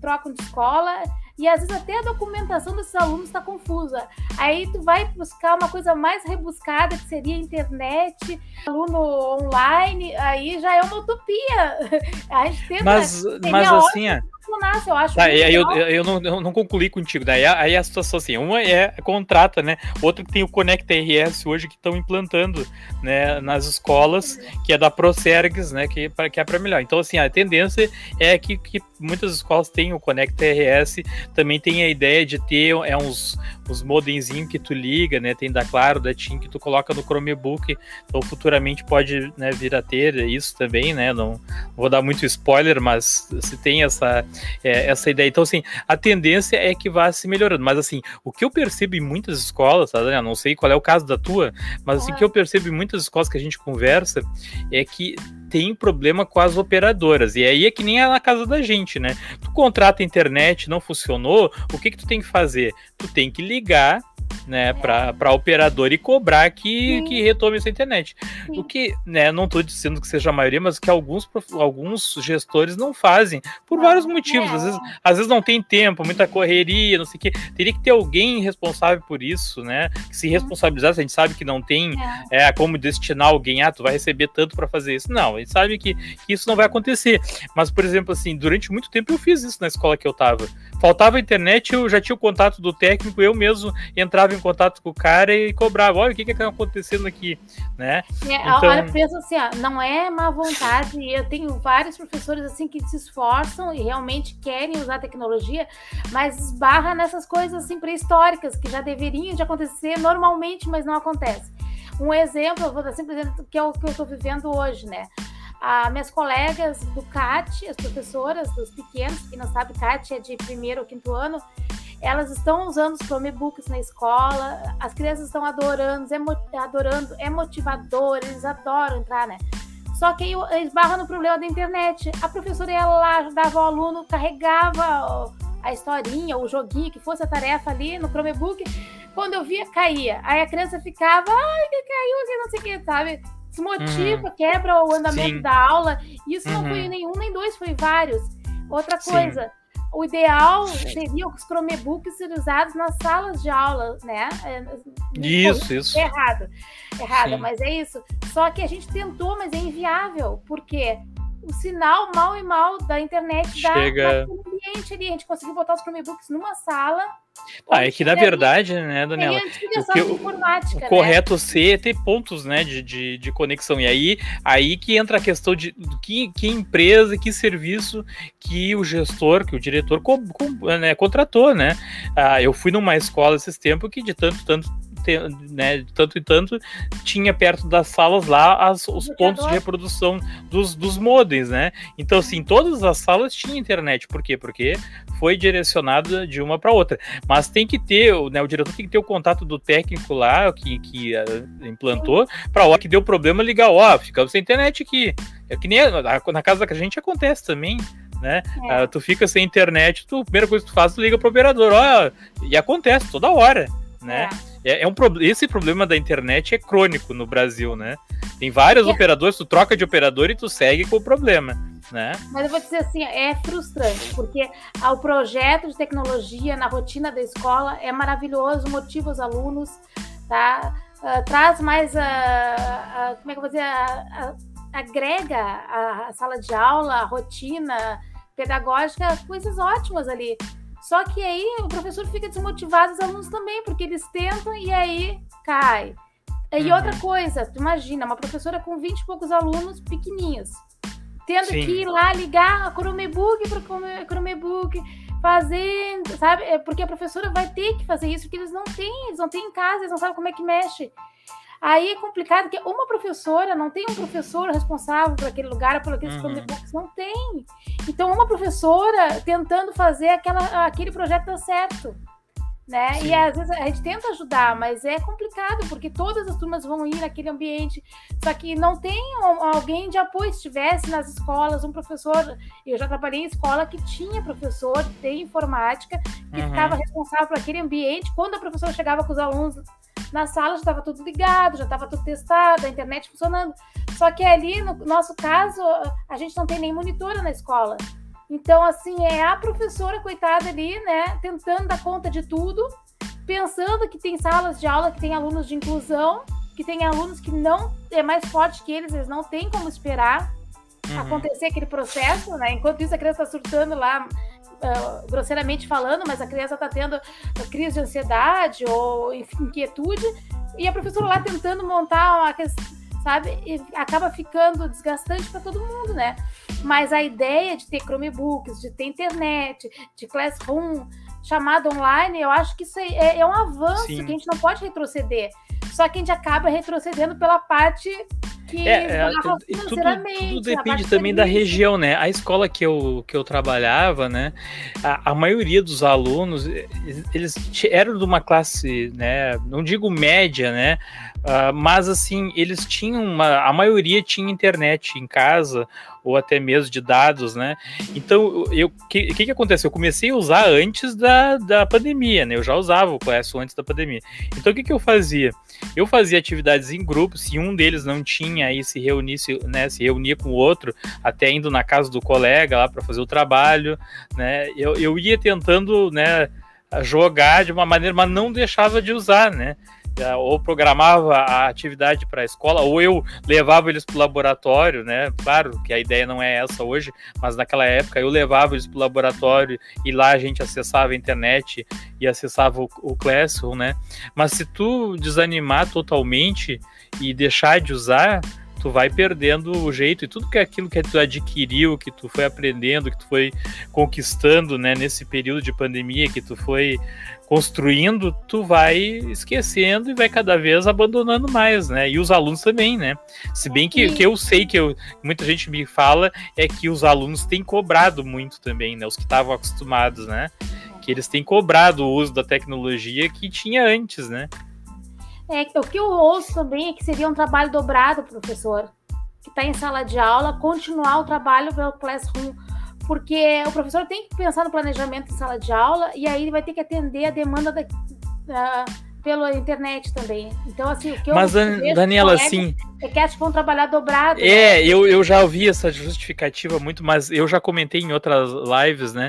trocam de escola e às vezes até a documentação desses alunos está confusa. Aí tu vai buscar uma coisa mais rebuscada, que seria internet, aluno online, aí já é uma utopia. A gente tenta, mas, mas assim, é eu acho. Tá, eu, eu, não, eu não concluí contigo. Daí aí a situação assim, uma é contrata, né? Outra que tem o Conecta RS hoje que estão implantando, né, nas escolas, que é da Procergs, né, que, pra, que é para melhor. Então assim, a tendência é que, que muitas escolas tenham o Conecta RS, também tem a ideia de ter é uns os modemzinhos que tu liga, né? Tem da Claro, da TIM que tu coloca no Chromebook. Então futuramente pode né, vir a ter isso também, né? Não vou dar muito spoiler, mas se tem essa, é, essa ideia. Então, assim, a tendência é que vá se melhorando. Mas assim, o que eu percebo em muitas escolas, tá, Não sei qual é o caso da tua, mas assim, o que eu percebo em muitas escolas que a gente conversa é que tem problema com as operadoras. E aí é que nem é na casa da gente, né? Tu contrata a internet, não funcionou, o que que tu tem que fazer? Tu tem que ligar né, para a operadora e cobrar que, que retome essa internet. Sim. O que, né, não estou dizendo que seja a maioria, mas que alguns, alguns gestores não fazem, por vários motivos. Às vezes, às vezes não tem tempo, muita correria, não sei o quê. Teria que ter alguém responsável por isso, né? Que se responsabilizasse, a gente sabe que não tem é. é como destinar alguém, ah, tu vai receber tanto para fazer isso. Não, a gente sabe que, que isso não vai acontecer. Mas, por exemplo, assim, durante muito tempo eu fiz isso na escola que eu estava. Faltava internet, eu já tinha o contato do técnico, eu mesmo entrava em contato com o cara e cobrava, olha o que que tá acontecendo aqui, né? É, então... Olha, pensa assim, ó, não é má vontade, eu tenho vários professores assim que se esforçam e realmente querem usar tecnologia, mas esbarra nessas coisas assim pré-históricas que já deveriam de acontecer normalmente, mas não acontece. Um exemplo, eu vou dar sempre exemplo, que é o que eu estou vivendo hoje, né? As minhas colegas do CAT, as professoras dos pequenos, que não sabe, CAT é de primeiro ou quinto ano, elas estão usando os Chromebooks na escola, as crianças estão adorando, é, adorando, é motivador, eles adoram entrar, né? Só que aí esbarra no problema da internet. A professora ia lá, ajudava o aluno, carregava a historinha, o joguinho, que fosse a tarefa ali no Chromebook. Quando eu via, caía. Aí a criança ficava, ai, que caiu, que não sei o que, sabe? Desmotiva, uhum. quebra o andamento Sim. da aula. Isso uhum. não foi nenhum nem dois, foi vários. Outra coisa, Sim o ideal seria os Chromebooks serem usados nas salas de aula, né? É, isso, isso. É errado. Errado, Sim. mas é isso. Só que a gente tentou, mas é inviável. Por quê? o sinal mal e mal da internet Chega... da, ambiente ali. A gente conseguiu botar os Chromebooks numa sala. Ah, é que na verdade, né, Daniela, o, que, o, o né? correto ser é ter pontos, né, de, de, de, conexão. E aí, aí que entra a questão de que, que empresa, que serviço que o gestor, que o diretor co, co, né, contratou, né? Ah, eu fui numa escola esses tempos que de tanto, tanto né, tanto e tanto, tinha perto das salas lá as, os pontos de reprodução dos, dos modems, né? Então, assim, todas as salas tinham internet. Por quê? Porque foi direcionada de uma para outra. Mas tem que ter, né, o diretor tem que ter o contato do técnico lá, que, que uh, implantou, para a hora que deu problema ligar, ó, oh, ficamos sem internet aqui. É que nem na casa da gente acontece também né? É. Uh, tu fica sem internet, tu, a primeira coisa que tu faz, tu liga pro operador, ó, e acontece toda hora, né? É. É, um pro... Esse problema da internet é crônico no Brasil, né? Tem vários é. operadores, tu troca de operador e tu segue com o problema. Né? Mas eu vou dizer assim, é frustrante, porque o projeto de tecnologia na rotina da escola é maravilhoso, motiva os alunos, tá? Uh, traz mais a, uh, como é que eu vou dizer, agrega a, a sala de aula, a rotina pedagógica, coisas ótimas ali. Só que aí o professor fica desmotivado, os alunos também, porque eles tentam e aí cai. E uhum. outra coisa, tu imagina, uma professora com 20 e poucos alunos pequenininhos, tendo Sim. que ir lá ligar a Chromebook para Chromebook, fazer, sabe? É porque a professora vai ter que fazer isso, porque eles não têm, eles não têm em casa, eles não sabem como é que mexe. Aí é complicado, porque uma professora não tem um professor responsável por aquele lugar, por aqueles uhum. Chromebooks, não tem. Então, uma professora tentando fazer aquela, aquele projeto dar certo. né? Sim. E às vezes a gente tenta ajudar, mas é complicado, porque todas as turmas vão ir naquele ambiente, só que não tem alguém de apoio. Se tivesse nas escolas um professor, eu já trabalhei em escola que tinha professor de informática, que uhum. ficava responsável por aquele ambiente. Quando a professora chegava com os alunos na sala, já estava tudo ligado, já estava tudo testado, a internet funcionando. Só que ali, no nosso caso, a gente não tem nem monitora na escola. Então, assim, é a professora, coitada ali, né, tentando dar conta de tudo, pensando que tem salas de aula que tem alunos de inclusão, que tem alunos que não é mais forte que eles, eles não têm como esperar uhum. acontecer aquele processo, né? Enquanto isso, a criança está surtando lá, uh, grosseiramente falando, mas a criança está tendo crise de ansiedade ou inquietude, e a professora lá tentando montar uma questão, sabe? E acaba ficando desgastante para todo mundo, né? Mas a ideia de ter Chromebooks, de ter internet, de Classroom, chamada online, eu acho que isso é, é um avanço Sim. que a gente não pode retroceder. Só que a gente acaba retrocedendo pela parte que é, é, tudo, tudo depende também da região, né? A escola que eu, que eu trabalhava, né? A, a maioria dos alunos, eles eram de uma classe, né? Não digo média, né? Uh, mas assim, eles tinham uma. A maioria tinha internet em casa, ou até mesmo de dados, né? Então, o que, que, que aconteceu? Eu comecei a usar antes da, da pandemia, né? Eu já usava o Classroom antes da pandemia. Então, o que, que eu fazia? Eu fazia atividades em grupos, se um deles não tinha aí se reunisse, né? Se reunia com o outro, até indo na casa do colega lá para fazer o trabalho, né? Eu, eu ia tentando, né? jogar de uma maneira, mas não deixava de usar, né? Ou programava a atividade para a escola, ou eu levava eles para o laboratório, né? Claro que a ideia não é essa hoje, mas naquela época eu levava eles para o laboratório e lá a gente acessava a internet e acessava o, o Classroom, né? Mas se tu desanimar totalmente e deixar de usar, tu vai perdendo o jeito e tudo que é aquilo que tu adquiriu, que tu foi aprendendo, que tu foi conquistando, né, nesse período de pandemia, que tu foi construindo, tu vai esquecendo e vai cada vez abandonando mais, né? E os alunos também, né? Se bem que, que eu sei que eu, muita gente me fala é que os alunos têm cobrado muito também, né? Os que estavam acostumados, né? Que eles têm cobrado o uso da tecnologia que tinha antes, né? É, o que eu ouço também é que seria um trabalho dobrado, professor, que está em sala de aula, continuar o trabalho pelo Classroom, porque o professor tem que pensar no planejamento em sala de aula e aí ele vai ter que atender a demanda da, da pela internet também. Então, assim, o que Mas, eu Daniela, assim. É que acho que vão trabalhar dobrado. É, né? eu, eu já ouvi essa justificativa muito, mas eu já comentei em outras lives, né?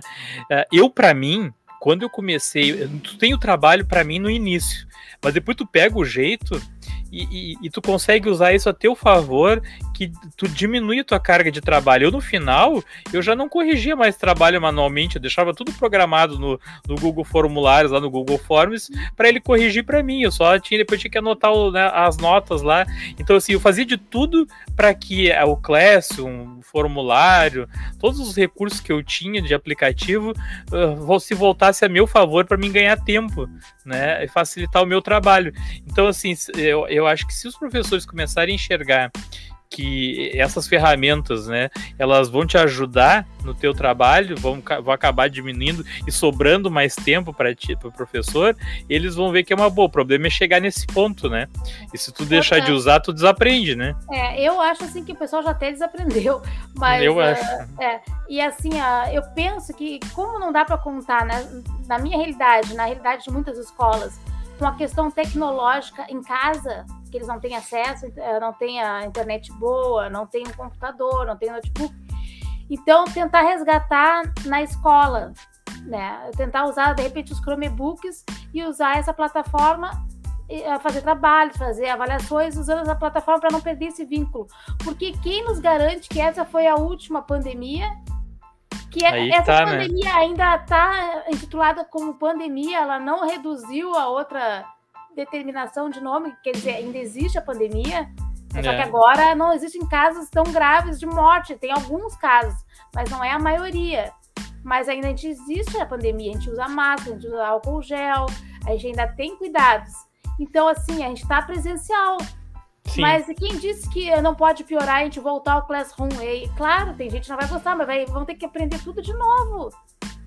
É, eu, para mim, quando eu comecei, tu tem o trabalho para mim no início, mas depois tu pega o jeito e, e, e, tu consegue usar isso a teu favor, que tu diminui a tua carga de trabalho. Eu, no final, eu já não corrigia mais trabalho manualmente, eu deixava tudo programado no, no Google Formulários, lá no Google Forms, para ele corrigir para mim. Eu só tinha, depois tinha que anotar o, né, as notas lá. Então, assim, eu fazia de tudo para que o Classroom, o formulário, todos os recursos que eu tinha de aplicativo uh, se voltasse a meu favor para mim ganhar tempo, né? E facilitar o meu trabalho. Então, assim, eu, eu acho que se os professores começarem a enxergar que essas ferramentas, né, elas vão te ajudar no teu trabalho, vão, vão acabar diminuindo e sobrando mais tempo para ti, para o professor, eles vão ver que é uma boa. O problema é chegar nesse ponto, né? E se tu deixar é. de usar, tu desaprende, né? É, eu acho assim que o pessoal já até desaprendeu, mas eu acho. É, é e assim, eu penso que como não dá para contar, né, na minha realidade, na realidade de muitas escolas, com a questão tecnológica em casa, que eles não têm acesso, eh, não têm a internet boa, não têm um computador, não têm notebook. Então, tentar resgatar na escola, né? Tentar usar, de repente, os Chromebooks e usar essa plataforma a fazer trabalhos, fazer avaliações usando essa plataforma para não perder esse vínculo. Porque quem nos garante que essa foi a última pandemia que é, Aí essa tá, né? pandemia né? ainda está intitulada como pandemia, ela não reduziu a outra determinação de nome, quer dizer, ainda existe a pandemia, é. só que é. agora não existem casos tão graves de morte, tem alguns casos, mas não é a maioria. Mas ainda a gente existe a pandemia, a gente usa máscara, a gente usa álcool gel, a gente ainda tem cuidados. Então, assim, a gente está presencial. Sim. Mas quem disse que não pode piorar a gente voltar ao Classroom? E, claro, tem gente que não vai gostar, mas vai, vão ter que aprender tudo de novo.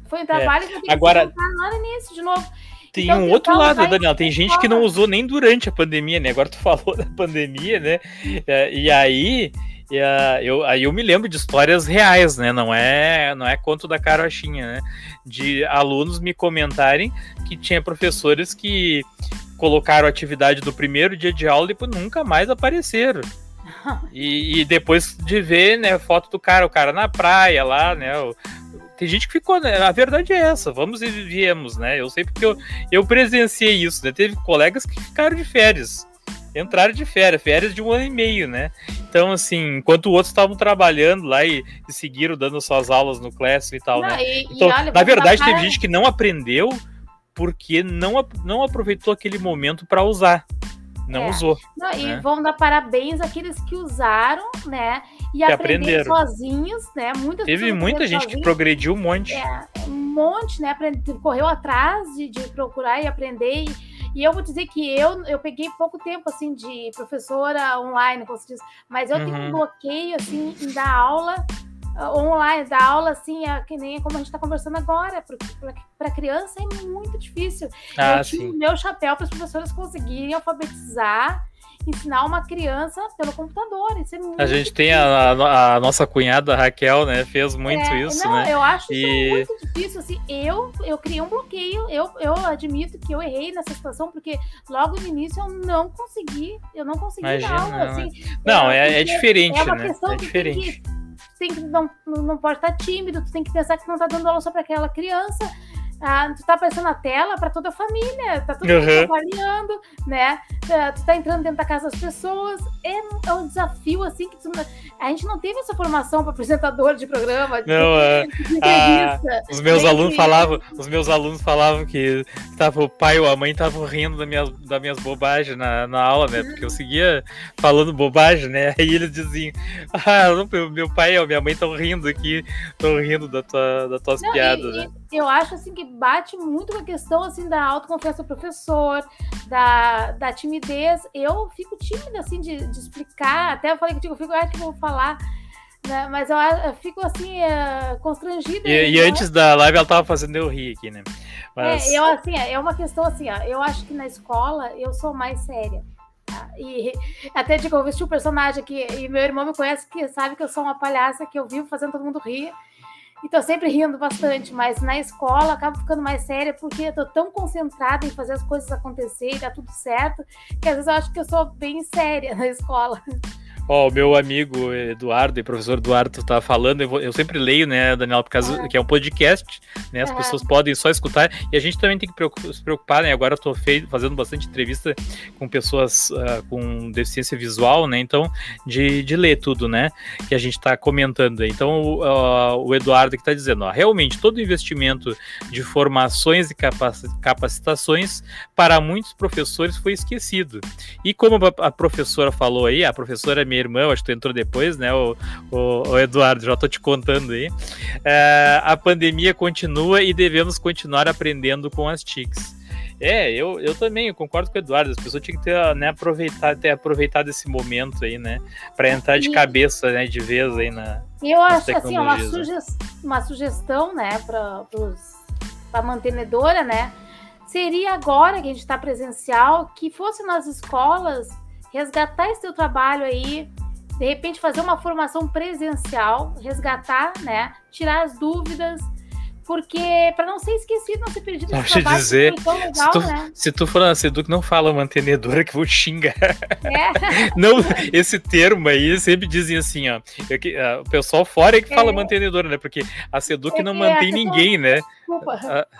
Foi um trabalho é. que eu Agora... que lá no início de novo. tem então, um outro lado, Daniel. Tem gente que não usou nem durante a pandemia, né? Agora tu falou da pandemia, né? É, e aí. E, uh, eu, aí eu me lembro de histórias reais, né? Não é, não é conto da carochinha, né? De alunos me comentarem que tinha professores que colocaram a atividade do primeiro dia de aula e depois nunca mais apareceram. E, e, depois de ver, né, foto do cara, o cara na praia lá, né? O, tem gente que ficou, né? A verdade é essa, vamos e viemos, né? Eu sei porque eu, eu presenciei isso, né? Teve colegas que ficaram de férias. Entraram de férias, férias de um ano e meio, né? Então, assim, enquanto outros estavam trabalhando lá e, e, seguiram dando suas aulas no Classroom e tal, não, né? E, então, e olha, na verdade, teve gente que não aprendeu porque não, não aproveitou aquele momento para usar não é. usou. Não, né? E vão dar parabéns àqueles que usaram, né? E que aprenderam sozinhos, né? Muitas Teve muita gente sozinhos. que progrediu um monte. É, um monte, né? Correu atrás de, de procurar e aprender. E, e, eu vou dizer que eu, eu peguei pouco tempo, assim, de professora online, como se diz, mas eu uhum. tenho um uhum. bloqueio, assim, em dar aula online, dar aula assim, é, que nem como a gente está conversando agora, para criança é muito difícil. Ah, eu tiro o meu chapéu para as professoras conseguirem alfabetizar ensinar uma criança pelo computador. Isso é muito a gente difícil. tem a, a, a, nossa cunhada Raquel, né? Fez muito é, isso, não, né? Eu acho e... isso muito difícil. Assim, eu, eu criei um bloqueio. Eu, eu admito que eu errei nessa situação, porque logo no início eu não consegui, eu não consegui Imagina, dar aula. Assim, não, é, é, é diferente, é né? É diferente tem que não, não pode estar tímido, tu tem que pensar que não está dando aula só para aquela criança. Ah, tu tá aparecendo na tela para toda a família, tá todo mundo uhum. avaliando, né? Ah, tu tá entrando dentro da casa das pessoas. É, é um desafio, assim, que tu, a gente não teve essa formação para apresentador de programa, de, não, é, de entrevista. os meus alunos falavam, os meus alunos falavam que tava, o pai ou a mãe estavam rindo das minhas, das minhas bobagens na, na aula, né? Porque eu seguia falando bobagem, né? Aí eles diziam, ah, meu pai ou minha mãe estão rindo aqui, estão rindo da tua, das tuas não, piadas, e, né? Eu acho assim que bate muito com a questão assim da autoconfiança do professor, da, da timidez. Eu fico tímida assim de, de explicar. Até eu falei que eu fico, acho que vou falar. Né? Mas eu, eu, fico assim, uh, constrangida. E, e antes da live ela tava fazendo eu rir aqui, né? Mas... É, eu, assim, é uma questão assim, ó, eu acho que na escola eu sou mais séria. Tá? E até digo, eu vesti um personagem aqui, e meu irmão me conhece, que sabe que eu sou uma palhaça, que eu vivo fazendo todo mundo rir. E tô sempre rindo bastante, mas na escola acabo ficando mais séria porque eu tô tão concentrada em fazer as coisas acontecerem, dar tudo certo, que às vezes eu acho que eu sou bem séria na escola. Ó, oh, o meu amigo Eduardo e professor Eduardo tá falando, eu, vou, eu sempre leio, né, Daniel, por causa é. que é um podcast, né, as é. pessoas podem só escutar, e a gente também tem que se preocupar, né, agora eu tô feito, fazendo bastante entrevista com pessoas uh, com deficiência visual, né, então, de, de ler tudo, né, que a gente tá comentando aí. Então, uh, o Eduardo que tá dizendo, ó, realmente, todo investimento de formações e capacitações para muitos professores foi esquecido. E como a professora falou aí, a professora minha irmã, acho que tu entrou depois, né, o, o, o Eduardo, já tô te contando aí. É, a pandemia continua e devemos continuar aprendendo com as TICs. É, eu, eu também eu concordo com o Eduardo. As pessoas tinham que ter, né, aproveitar, ter aproveitado esse momento aí, né? Para entrar de cabeça, né, de vez aí na. Eu acho assim, uma, suge uma sugestão, né, para a mantenedora, né? Seria agora que a gente está presencial, que fosse nas escolas resgatar esse teu trabalho aí, de repente fazer uma formação presencial, resgatar, né? Tirar as dúvidas, porque para não ser esquecido, não ser perdido Deixa eu dizer, legal, se, tu, né? se tu for na Seduc, não fala mantenedora que vou xingar. É. não, esse termo aí sempre dizem assim, ó. Eu, uh, o pessoal fora é que é. fala mantenedora, né? Porque a Seduc é não mantém ninguém, né?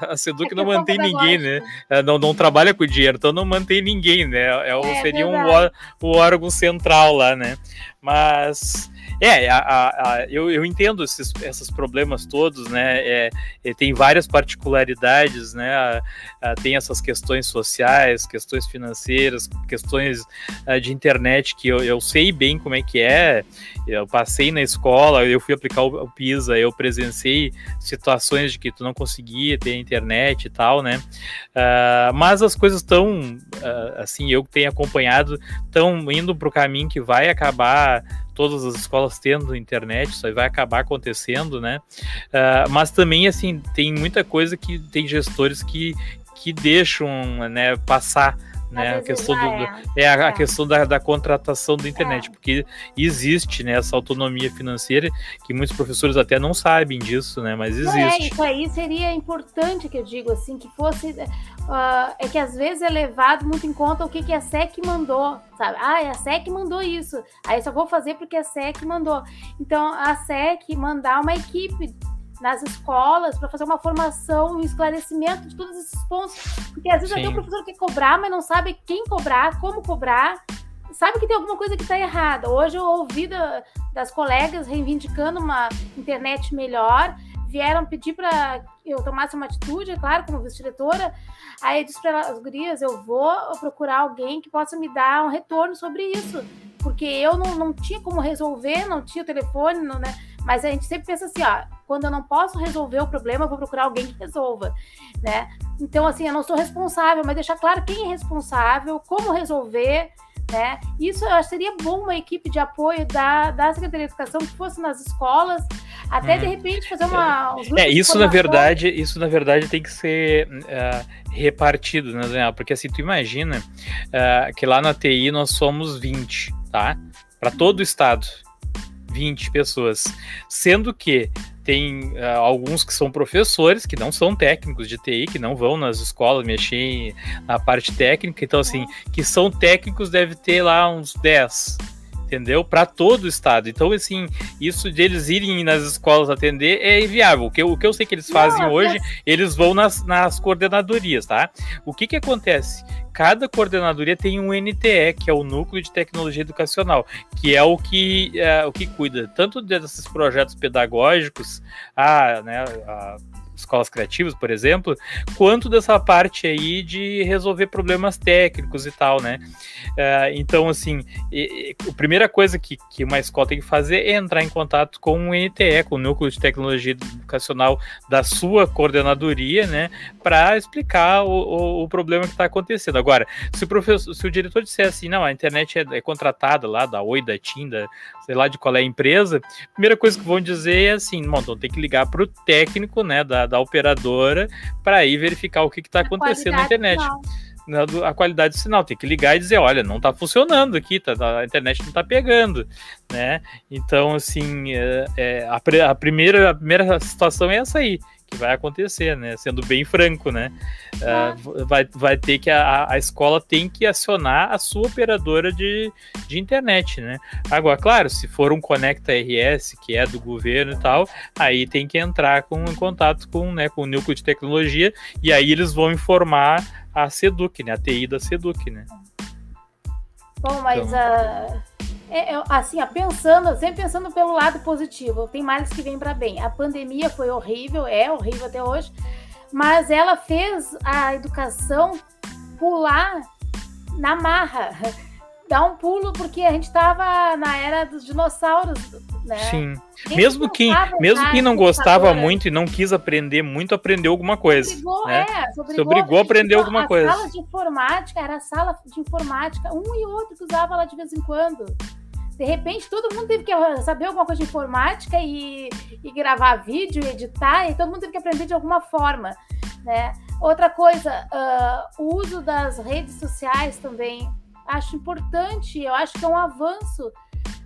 A, a Seduc é não mantém ninguém, né? Não, não trabalha com dinheiro, então não mantém ninguém, né? É, é seria um, o órgão central lá, né? Mas é, a, a, a, eu, eu entendo esses, esses problemas todos, né? É, é, tem várias particularidades, né? tem essas questões sociais, questões financeiras, questões de internet que eu, eu sei bem como é que é. Eu passei na escola, eu fui aplicar o, PISA, eu presenciei situações de que tu não conseguia ter internet e tal, né? Uh, mas as coisas estão, uh, assim, eu que tenho acompanhado, estão indo para o caminho que vai acabar todas as escolas tendo internet, isso vai acabar acontecendo, né? Uh, mas também, assim, tem muita coisa que tem gestores que, que deixam né, passar né? A questão, do, é. é a, é. questão da, da, contratação da internet, é. porque existe né, essa autonomia financeira que muitos professores até não sabem disso, né? Mas existe. é, isso aí seria importante que eu digo assim, que fosse. Uh, é que às vezes é levado muito em conta o que, que a SEC mandou, sabe? Ah, a SEC mandou isso. Aí só vou fazer porque a SEC mandou. Então, a SEC mandar uma equipe nas escolas para fazer uma formação, um esclarecimento de todos esses pontos. Porque às vezes até o professor quer cobrar, mas não sabe quem cobrar, como cobrar. Sabe que tem alguma coisa que está errada. Hoje eu ouvi da, das colegas reivindicando uma internet melhor, vieram pedir para eu tomasse uma atitude, é claro, como vice-diretora. Aí eu disse para as gurias: eu vou procurar alguém que possa me dar um retorno sobre isso, porque eu não, não tinha como resolver, não tinha telefone, não, né? Mas a gente sempre pensa assim, ó, quando eu não posso resolver o problema, eu vou procurar alguém que resolva, né? Então, assim, eu não sou responsável, mas deixar claro quem é responsável, como resolver, né? Isso eu acho seria bom uma equipe de apoio da, da Secretaria de Educação que fosse nas escolas, até hum. de repente fazer uma. É, isso na verdade, isso na verdade tem que ser uh, repartido, né, Daniel? Porque assim, tu imagina uh, que lá na TI nós somos 20, tá? Para todo o estado. 20 pessoas. Sendo que tem uh, alguns que são professores, que não são técnicos de TI, que não vão nas escolas mexer na parte técnica. Então, assim, que são técnicos, deve ter lá uns 10 entendeu? Para todo o estado. Então, assim, isso de eles irem nas escolas atender é inviável. O que eu, o que eu sei que eles fazem Não, hoje, é... eles vão nas, nas coordenadorias, tá? O que que acontece? Cada coordenadoria tem um NTE, que é o Núcleo de Tecnologia Educacional, que é o que, é, o que cuida tanto desses projetos pedagógicos, a, né, a escolas criativas, por exemplo, quanto dessa parte aí de resolver problemas técnicos e tal, né? Uh, então, assim, e, e, a primeira coisa que, que uma escola tem que fazer é entrar em contato com o NTE, com o Núcleo de Tecnologia Educacional da sua coordenadoria, né, para explicar o, o, o, problema que está acontecendo. Agora, se o professor, se o diretor disser assim, não, a internet é, é contratada lá da Oi, da TIM, da, sei lá de qual é a empresa, a primeira coisa que vão dizer é assim, bom, então tem que ligar para o técnico, né, da, da operadora para ir verificar o que está acontecendo na internet. Na, a qualidade do sinal, tem que ligar e dizer, olha, não está funcionando aqui, tá, a internet não está pegando, né? Então, assim, é, é, a, a, primeira, a primeira situação é essa aí, que vai acontecer, né? Sendo bem franco, né? Uh, vai, vai ter que a, a escola tem que acionar a sua operadora de, de internet, né? Agora, claro, se for um Conecta RS, que é do governo e tal, aí tem que entrar com, em contato com, né, com o núcleo de tecnologia e aí eles vão informar a Seduc, né? A TI da Seduc, né? Bom, mas então... uh, é, é, assim, ó, pensando, sempre pensando pelo lado positivo, tem males que vêm para bem. A pandemia foi horrível, é horrível até hoje, mas ela fez a educação pular na marra, dar um pulo, porque a gente estava na era dos dinossauros, né? Sim. Quem mesmo quem, mesmo quem não gostava muito e não quis aprender muito, aprendeu alguma coisa. Se obrigou, né? é, se obrigou, se obrigou a aprender alguma a coisa. A sala de informática era a sala de informática, um e outro que usava lá de vez em quando. De repente, todo mundo teve que saber alguma coisa de informática e, e gravar vídeo, editar, e todo mundo teve que aprender de alguma forma, né? Outra coisa, uh, o uso das redes sociais também acho importante, eu acho que é um avanço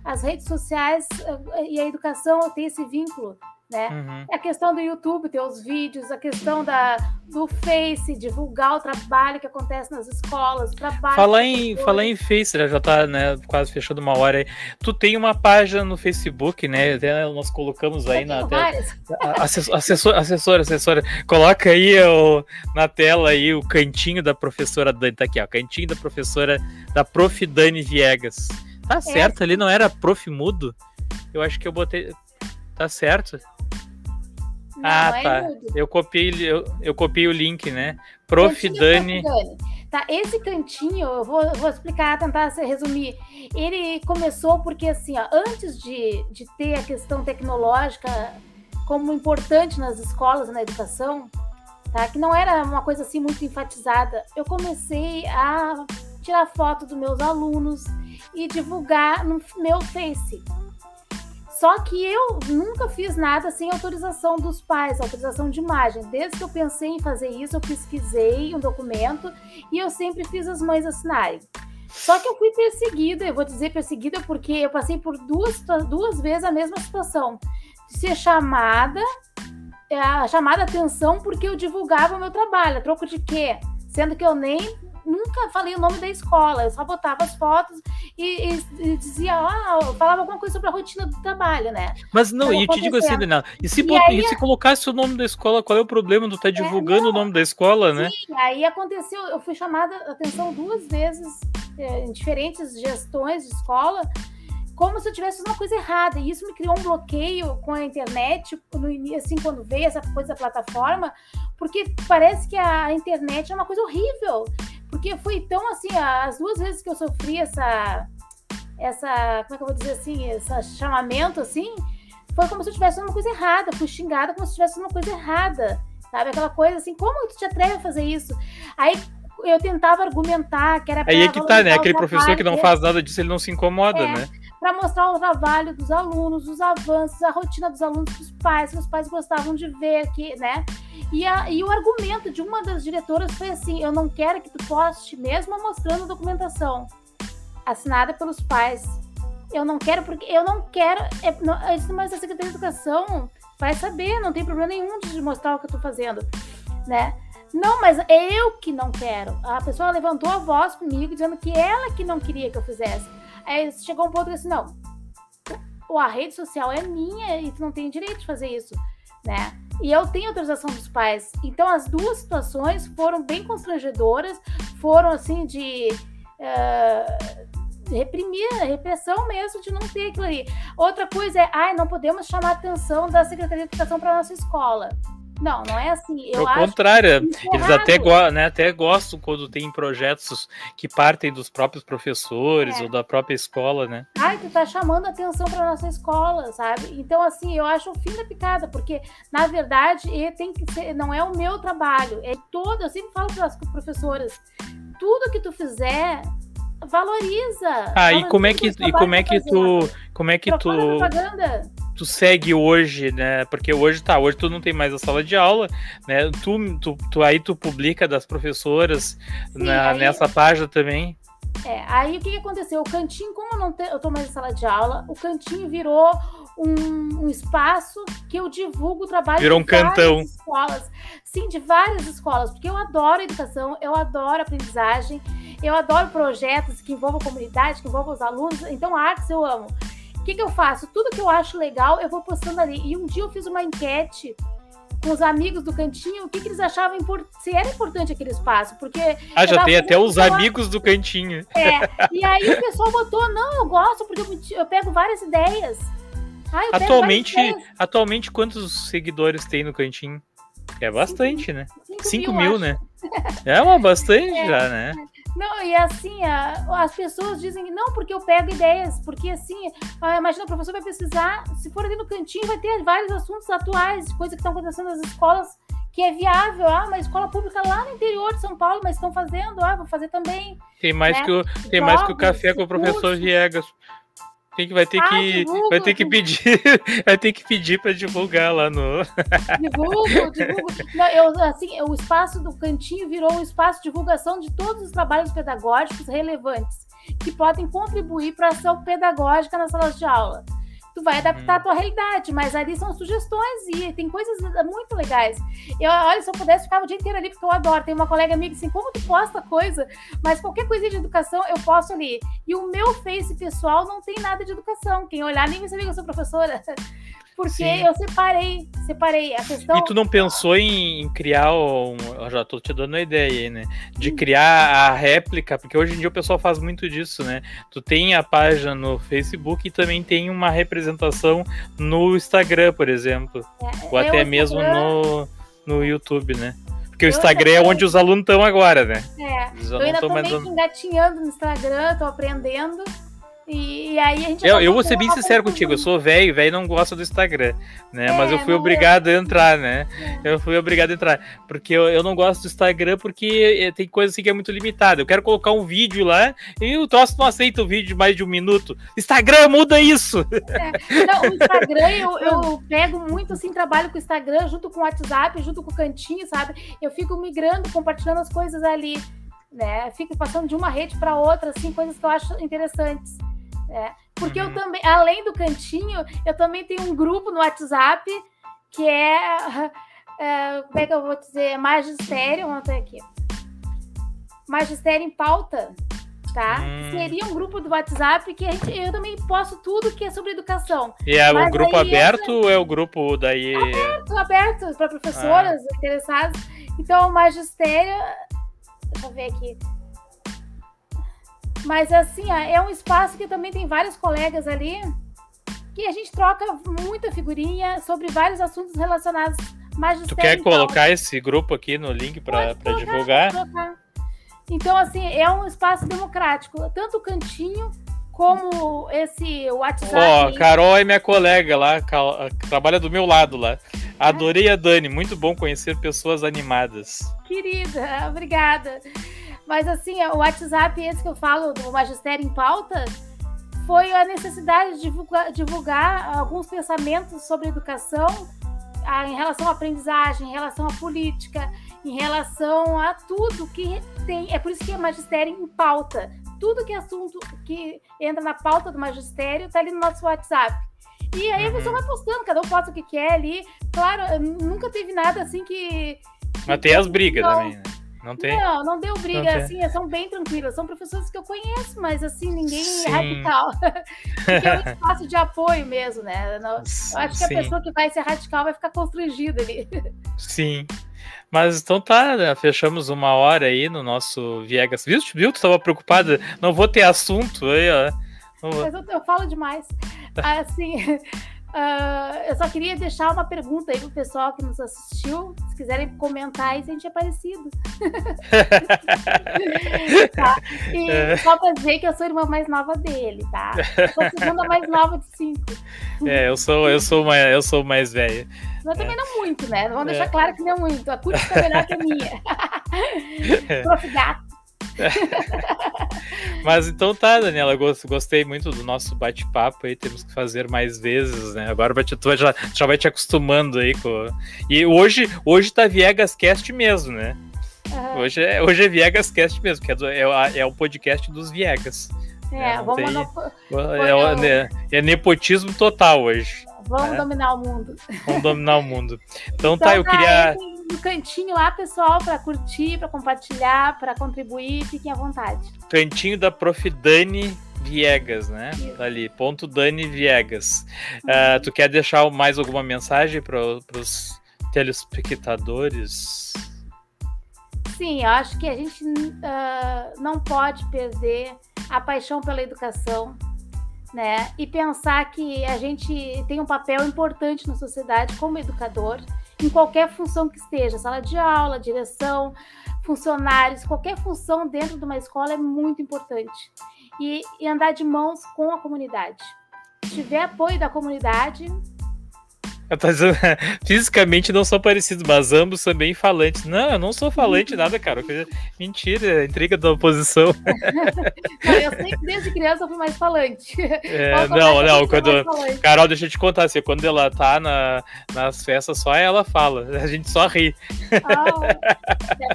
as redes sociais uh, e a educação ter esse vínculo né? Uhum. A questão do YouTube, ter os vídeos, a questão da, do Face, divulgar o trabalho que acontece nas escolas, o trabalho. Falar em, falar em Face, já tá né, quase fechando uma hora aí. Tu tem uma página no Facebook, né? Até nós colocamos aí na tela. Assessor, assessora, assessora, coloca aí o, na tela aí o cantinho da professora Dani. Tá aqui, ó. Cantinho da professora da Prof. Dani Viegas. Tá é. certo, ali não era Prof Mudo? Eu acho que eu botei. Tá certo. Não, ah, é tá. Eu copiei, eu, eu copiei o link, né? Prof. Dani. Tá, esse cantinho, eu vou, vou explicar, tentar resumir. Ele começou porque, assim, ó, antes de, de ter a questão tecnológica como importante nas escolas, na educação, tá? que não era uma coisa assim muito enfatizada, eu comecei a tirar foto dos meus alunos e divulgar no meu Face. Só que eu nunca fiz nada sem autorização dos pais, autorização de imagem. Desde que eu pensei em fazer isso, eu pesquisei um documento e eu sempre fiz as mães assinarem. Só que eu fui perseguida, eu vou dizer perseguida porque eu passei por duas, duas vezes a mesma situação. De ser chamada, é, chamada atenção porque eu divulgava o meu trabalho. Troco de quê? Sendo que eu nem nunca falei o nome da escola, eu só botava as fotos e, e, e dizia, ah, falava alguma coisa sobre a rotina do trabalho, né? Mas não, então, e eu te digo assim, Daniela, e se, e, bot... aí, e se colocasse o nome da escola, qual é o problema de estar tá é, divulgando é, o nome da escola, né? Sim, aí aconteceu, eu fui chamada a atenção duas vezes é, em diferentes gestões de escola, como se eu tivesse uma coisa errada. E isso me criou um bloqueio com a internet, no início, assim, quando veio essa coisa da plataforma, porque parece que a internet é uma coisa horrível. Porque foi tão assim, as duas vezes que eu sofri essa. Essa. Como é que eu vou dizer assim? Esse chamamento assim. Foi como se eu estivesse uma coisa errada. Fui xingada como se estivesse uma coisa errada. Sabe? Aquela coisa assim, como tu te atreve a fazer isso? Aí eu tentava argumentar que era Aí é que tá, né? Aquele professor que não faz nada disso, ele não se incomoda, é, né? Para mostrar o trabalho dos alunos, os avanços, a rotina dos alunos, dos pais, que os pais gostavam de ver aqui, né? E, a, e o argumento de uma das diretoras foi assim: eu não quero que tu poste mesmo mostrando a documentação assinada pelos pais. Eu não quero, porque eu não quero. É, não, mas a Secretaria de Educação vai saber, não tem problema nenhum de mostrar o que eu tô fazendo, né? Não, mas é eu que não quero. A pessoa levantou a voz comigo dizendo que ela que não queria que eu fizesse. Aí chegou um ponto que assim, não, a rede social é minha e tu não tem direito de fazer isso, né? E eu tenho autorização dos pais. Então as duas situações foram bem constrangedoras, foram assim de uh, reprimir, repressão mesmo de não ter aquilo ali. Outra coisa é, ai, não podemos chamar a atenção da Secretaria de Educação para nossa escola. Não, não é assim. Eu Ao contrário, eles até, go né, até gostam quando tem projetos que partem dos próprios professores é. ou da própria escola, né? Ai, tu tá chamando atenção para nossa escola, sabe? Então, assim, eu acho o fim da picada, porque, na verdade, tem que ser, não é o meu trabalho, é todo, eu sempre falo para as professoras, tudo que tu fizer, valoriza. Ah, valoriza e como é que, e como é que tu, como é que tu... Propaganda tu segue hoje, né? Porque hoje tá, hoje tu não tem mais a sala de aula, né? Tu, tu, tu aí tu publica das professoras Sim, na, aí... nessa página também. É, aí o que, que aconteceu? O cantinho, como eu não te, eu tô mais em sala de aula, o cantinho virou um, um espaço que eu divulgo o trabalho virou um de várias cantão. escolas. Sim, de várias escolas, porque eu adoro educação, eu adoro aprendizagem, eu adoro projetos que envolvam a comunidade, que envolvam os alunos. Então, a artes eu amo que, que eu faço? Tudo que eu acho legal, eu vou postando ali. E um dia eu fiz uma enquete com os amigos do cantinho, o que, que eles achavam importante, se era importante aquele espaço, porque... Ah, já tem até os amigos do cantinho. É, e aí o pessoal botou, não, eu gosto, porque eu, eu pego várias ideias. Ah, atualmente, várias ideias. atualmente, quantos seguidores tem no cantinho? É bastante, cinco, né? 5 mil, mil né? É uma bastante é, já, né? Não, e assim, a, as pessoas dizem que não, porque eu pego ideias, porque assim, a, imagina, o professor vai pesquisar, se for ali no cantinho, vai ter vários assuntos atuais, coisas que estão acontecendo nas escolas, que é viável. Ah, uma escola pública lá no interior de São Paulo, mas estão fazendo, ah, vou fazer também. Tem mais, né? que, o, tem Jogos, mais que o café com o professor Viegas. Tem que, vai ter ah, que divulgo, vai ter que pedir vai ter que pedir para divulgar lá no divulgo divulgo. Não, eu, assim o espaço do cantinho virou um espaço de divulgação de todos os trabalhos pedagógicos relevantes que podem contribuir para a ação pedagógica nas salas de aula tu vai adaptar a tua realidade, mas ali são sugestões e tem coisas muito legais. Eu, olha, se eu pudesse ficar o dia inteiro ali, porque eu adoro. Tem uma colega amiga assim, como tu posta coisa, mas qualquer coisa de educação eu posto ali. E o meu Face pessoal não tem nada de educação. Quem olhar nem vai saber que eu sou professora. Porque Sim. eu separei, separei a questão. E tu não pensou em criar um. Eu já tô te dando uma ideia aí, né? De criar a réplica, porque hoje em dia o pessoal faz muito disso, né? Tu tem a página no Facebook e também tem uma representação no Instagram, por exemplo. É, ou até mesmo no, no YouTube, né? Porque o Instagram é onde os alunos estão agora, né? É. eu ainda tô meio mandando... engatinhando no Instagram, tô aprendendo. E, e, aí a gente. Eu, eu vou ser bem sincero contigo, eu sou velho, velho não gosta do Instagram, né? É, Mas eu fui obrigado a entrar, né? É. Eu fui obrigado a entrar. Porque eu, eu não gosto do Instagram porque é, tem coisa assim que é muito limitada. Eu quero colocar um vídeo lá e o troço não aceita o vídeo de mais de um minuto. Instagram, muda isso! É. Não, o Instagram eu, eu pego muito assim, trabalho com o Instagram junto com o WhatsApp, junto com o cantinho, sabe? Eu fico migrando, compartilhando as coisas ali. Né? Fico passando de uma rede para outra, assim, coisas que eu acho interessantes. É, porque uhum. eu também, além do cantinho, eu também tenho um grupo no WhatsApp que é, é como é que eu vou dizer, magistério, vamos ter aqui. Magistério em pauta, tá? Hum. Seria um grupo do WhatsApp que gente, eu também posto tudo que é sobre educação. E é o grupo aberto ou é o grupo daí? Aberto, aberto para professoras ah. interessadas. Então, o magistério, deixa eu ver aqui. Mas assim, é um espaço que também tem vários colegas ali que a gente troca muita figurinha sobre vários assuntos relacionados mais Tu quer colocar esse grupo aqui no link para divulgar? Então, assim, é um espaço democrático. Tanto o cantinho como esse WhatsApp. Ó, oh, Carol é minha colega lá, trabalha do meu lado lá. Adorei a Dani, muito bom conhecer pessoas animadas. Querida, obrigada. Mas assim, o WhatsApp, esse que eu falo do Magistério em Pauta, foi a necessidade de divulgar, divulgar alguns pensamentos sobre educação a, em relação à aprendizagem, em relação à política, em relação a tudo que tem. É por isso que é magistério em pauta. Tudo que é assunto que entra na pauta do magistério está ali no nosso WhatsApp. E aí uhum. vai postando, cada um posta o que quer ali. Claro, nunca teve nada assim que. Mas tem as brigas também, né? Não tem? Não, não deu briga, não assim, são bem tranquilas. São professores que eu conheço, mas assim, ninguém Sim. é radical. Porque é um espaço de apoio mesmo, né? Eu acho que a pessoa que vai ser radical vai ficar constrangida ali. Sim. Mas então tá, né? fechamos uma hora aí no nosso Viegas. Viu? Viu? Tu tava preocupada? Não vou ter assunto aí, ó. Mas eu, eu falo demais. Assim. Uh, eu só queria deixar uma pergunta aí pro pessoal que nos assistiu. Se quiserem comentar aí se a gente é parecido. tá? E é. só pra dizer que eu sou a irmã mais nova dele, tá? Eu sou a segunda mais nova de cinco. É, eu sou, eu sou, mais, eu sou mais velha. Mas também é. não muito, né? Vamos deixar é. claro que não é muito. A curva é melhor que a minha. Prof. Gato. Mas então tá, Daniela, gostei muito do nosso bate-papo aí, temos que fazer mais vezes, né? Agora vai te, tu já, já vai te acostumando aí com. E hoje, hoje tá Viegas Cast mesmo, né? Uhum. Hoje, é, hoje é Viegas Cast mesmo, que é, do, é, é o podcast dos Viegas. É, é vamos tem, é, é, é, nepotismo total hoje. Vamos né? dominar o mundo. Vamos dominar o mundo. Então, então tá, eu tá, queria no cantinho lá, pessoal, para curtir, para compartilhar, para contribuir, fiquem à vontade. Cantinho da Prof. Dani Viegas, né? Tá ali, ponto Dani Viegas. Uhum. Uh, tu quer deixar mais alguma mensagem para os telespectadores? Sim, eu acho que a gente uh, não pode perder a paixão pela educação, né? E pensar que a gente tem um papel importante na sociedade como educador em qualquer função que esteja, sala de aula, direção, funcionários, qualquer função dentro de uma escola é muito importante. E, e andar de mãos com a comunidade. Se tiver apoio da comunidade, Fisicamente não são parecidos, mas ambos são bem falantes. Não, eu não sou falante nada, cara. Mentira, intriga da oposição. eu sempre desde criança eu fui mais falante. É, não, não, quando. Carol, deixa eu te contar, assim, quando ela tá na, nas festas, só ela fala. A gente só ri. Ah,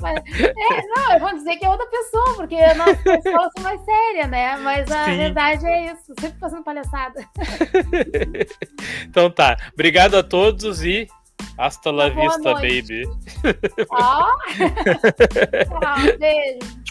é, não, eu vou dizer que é outra pessoa, porque a nossa escola são mais séria, né? Mas a Sim. verdade é isso, sempre fazendo palhaçada. então tá. Obrigado a a todos e hasta la vista, noite. baby. Ó. Oh. beijo.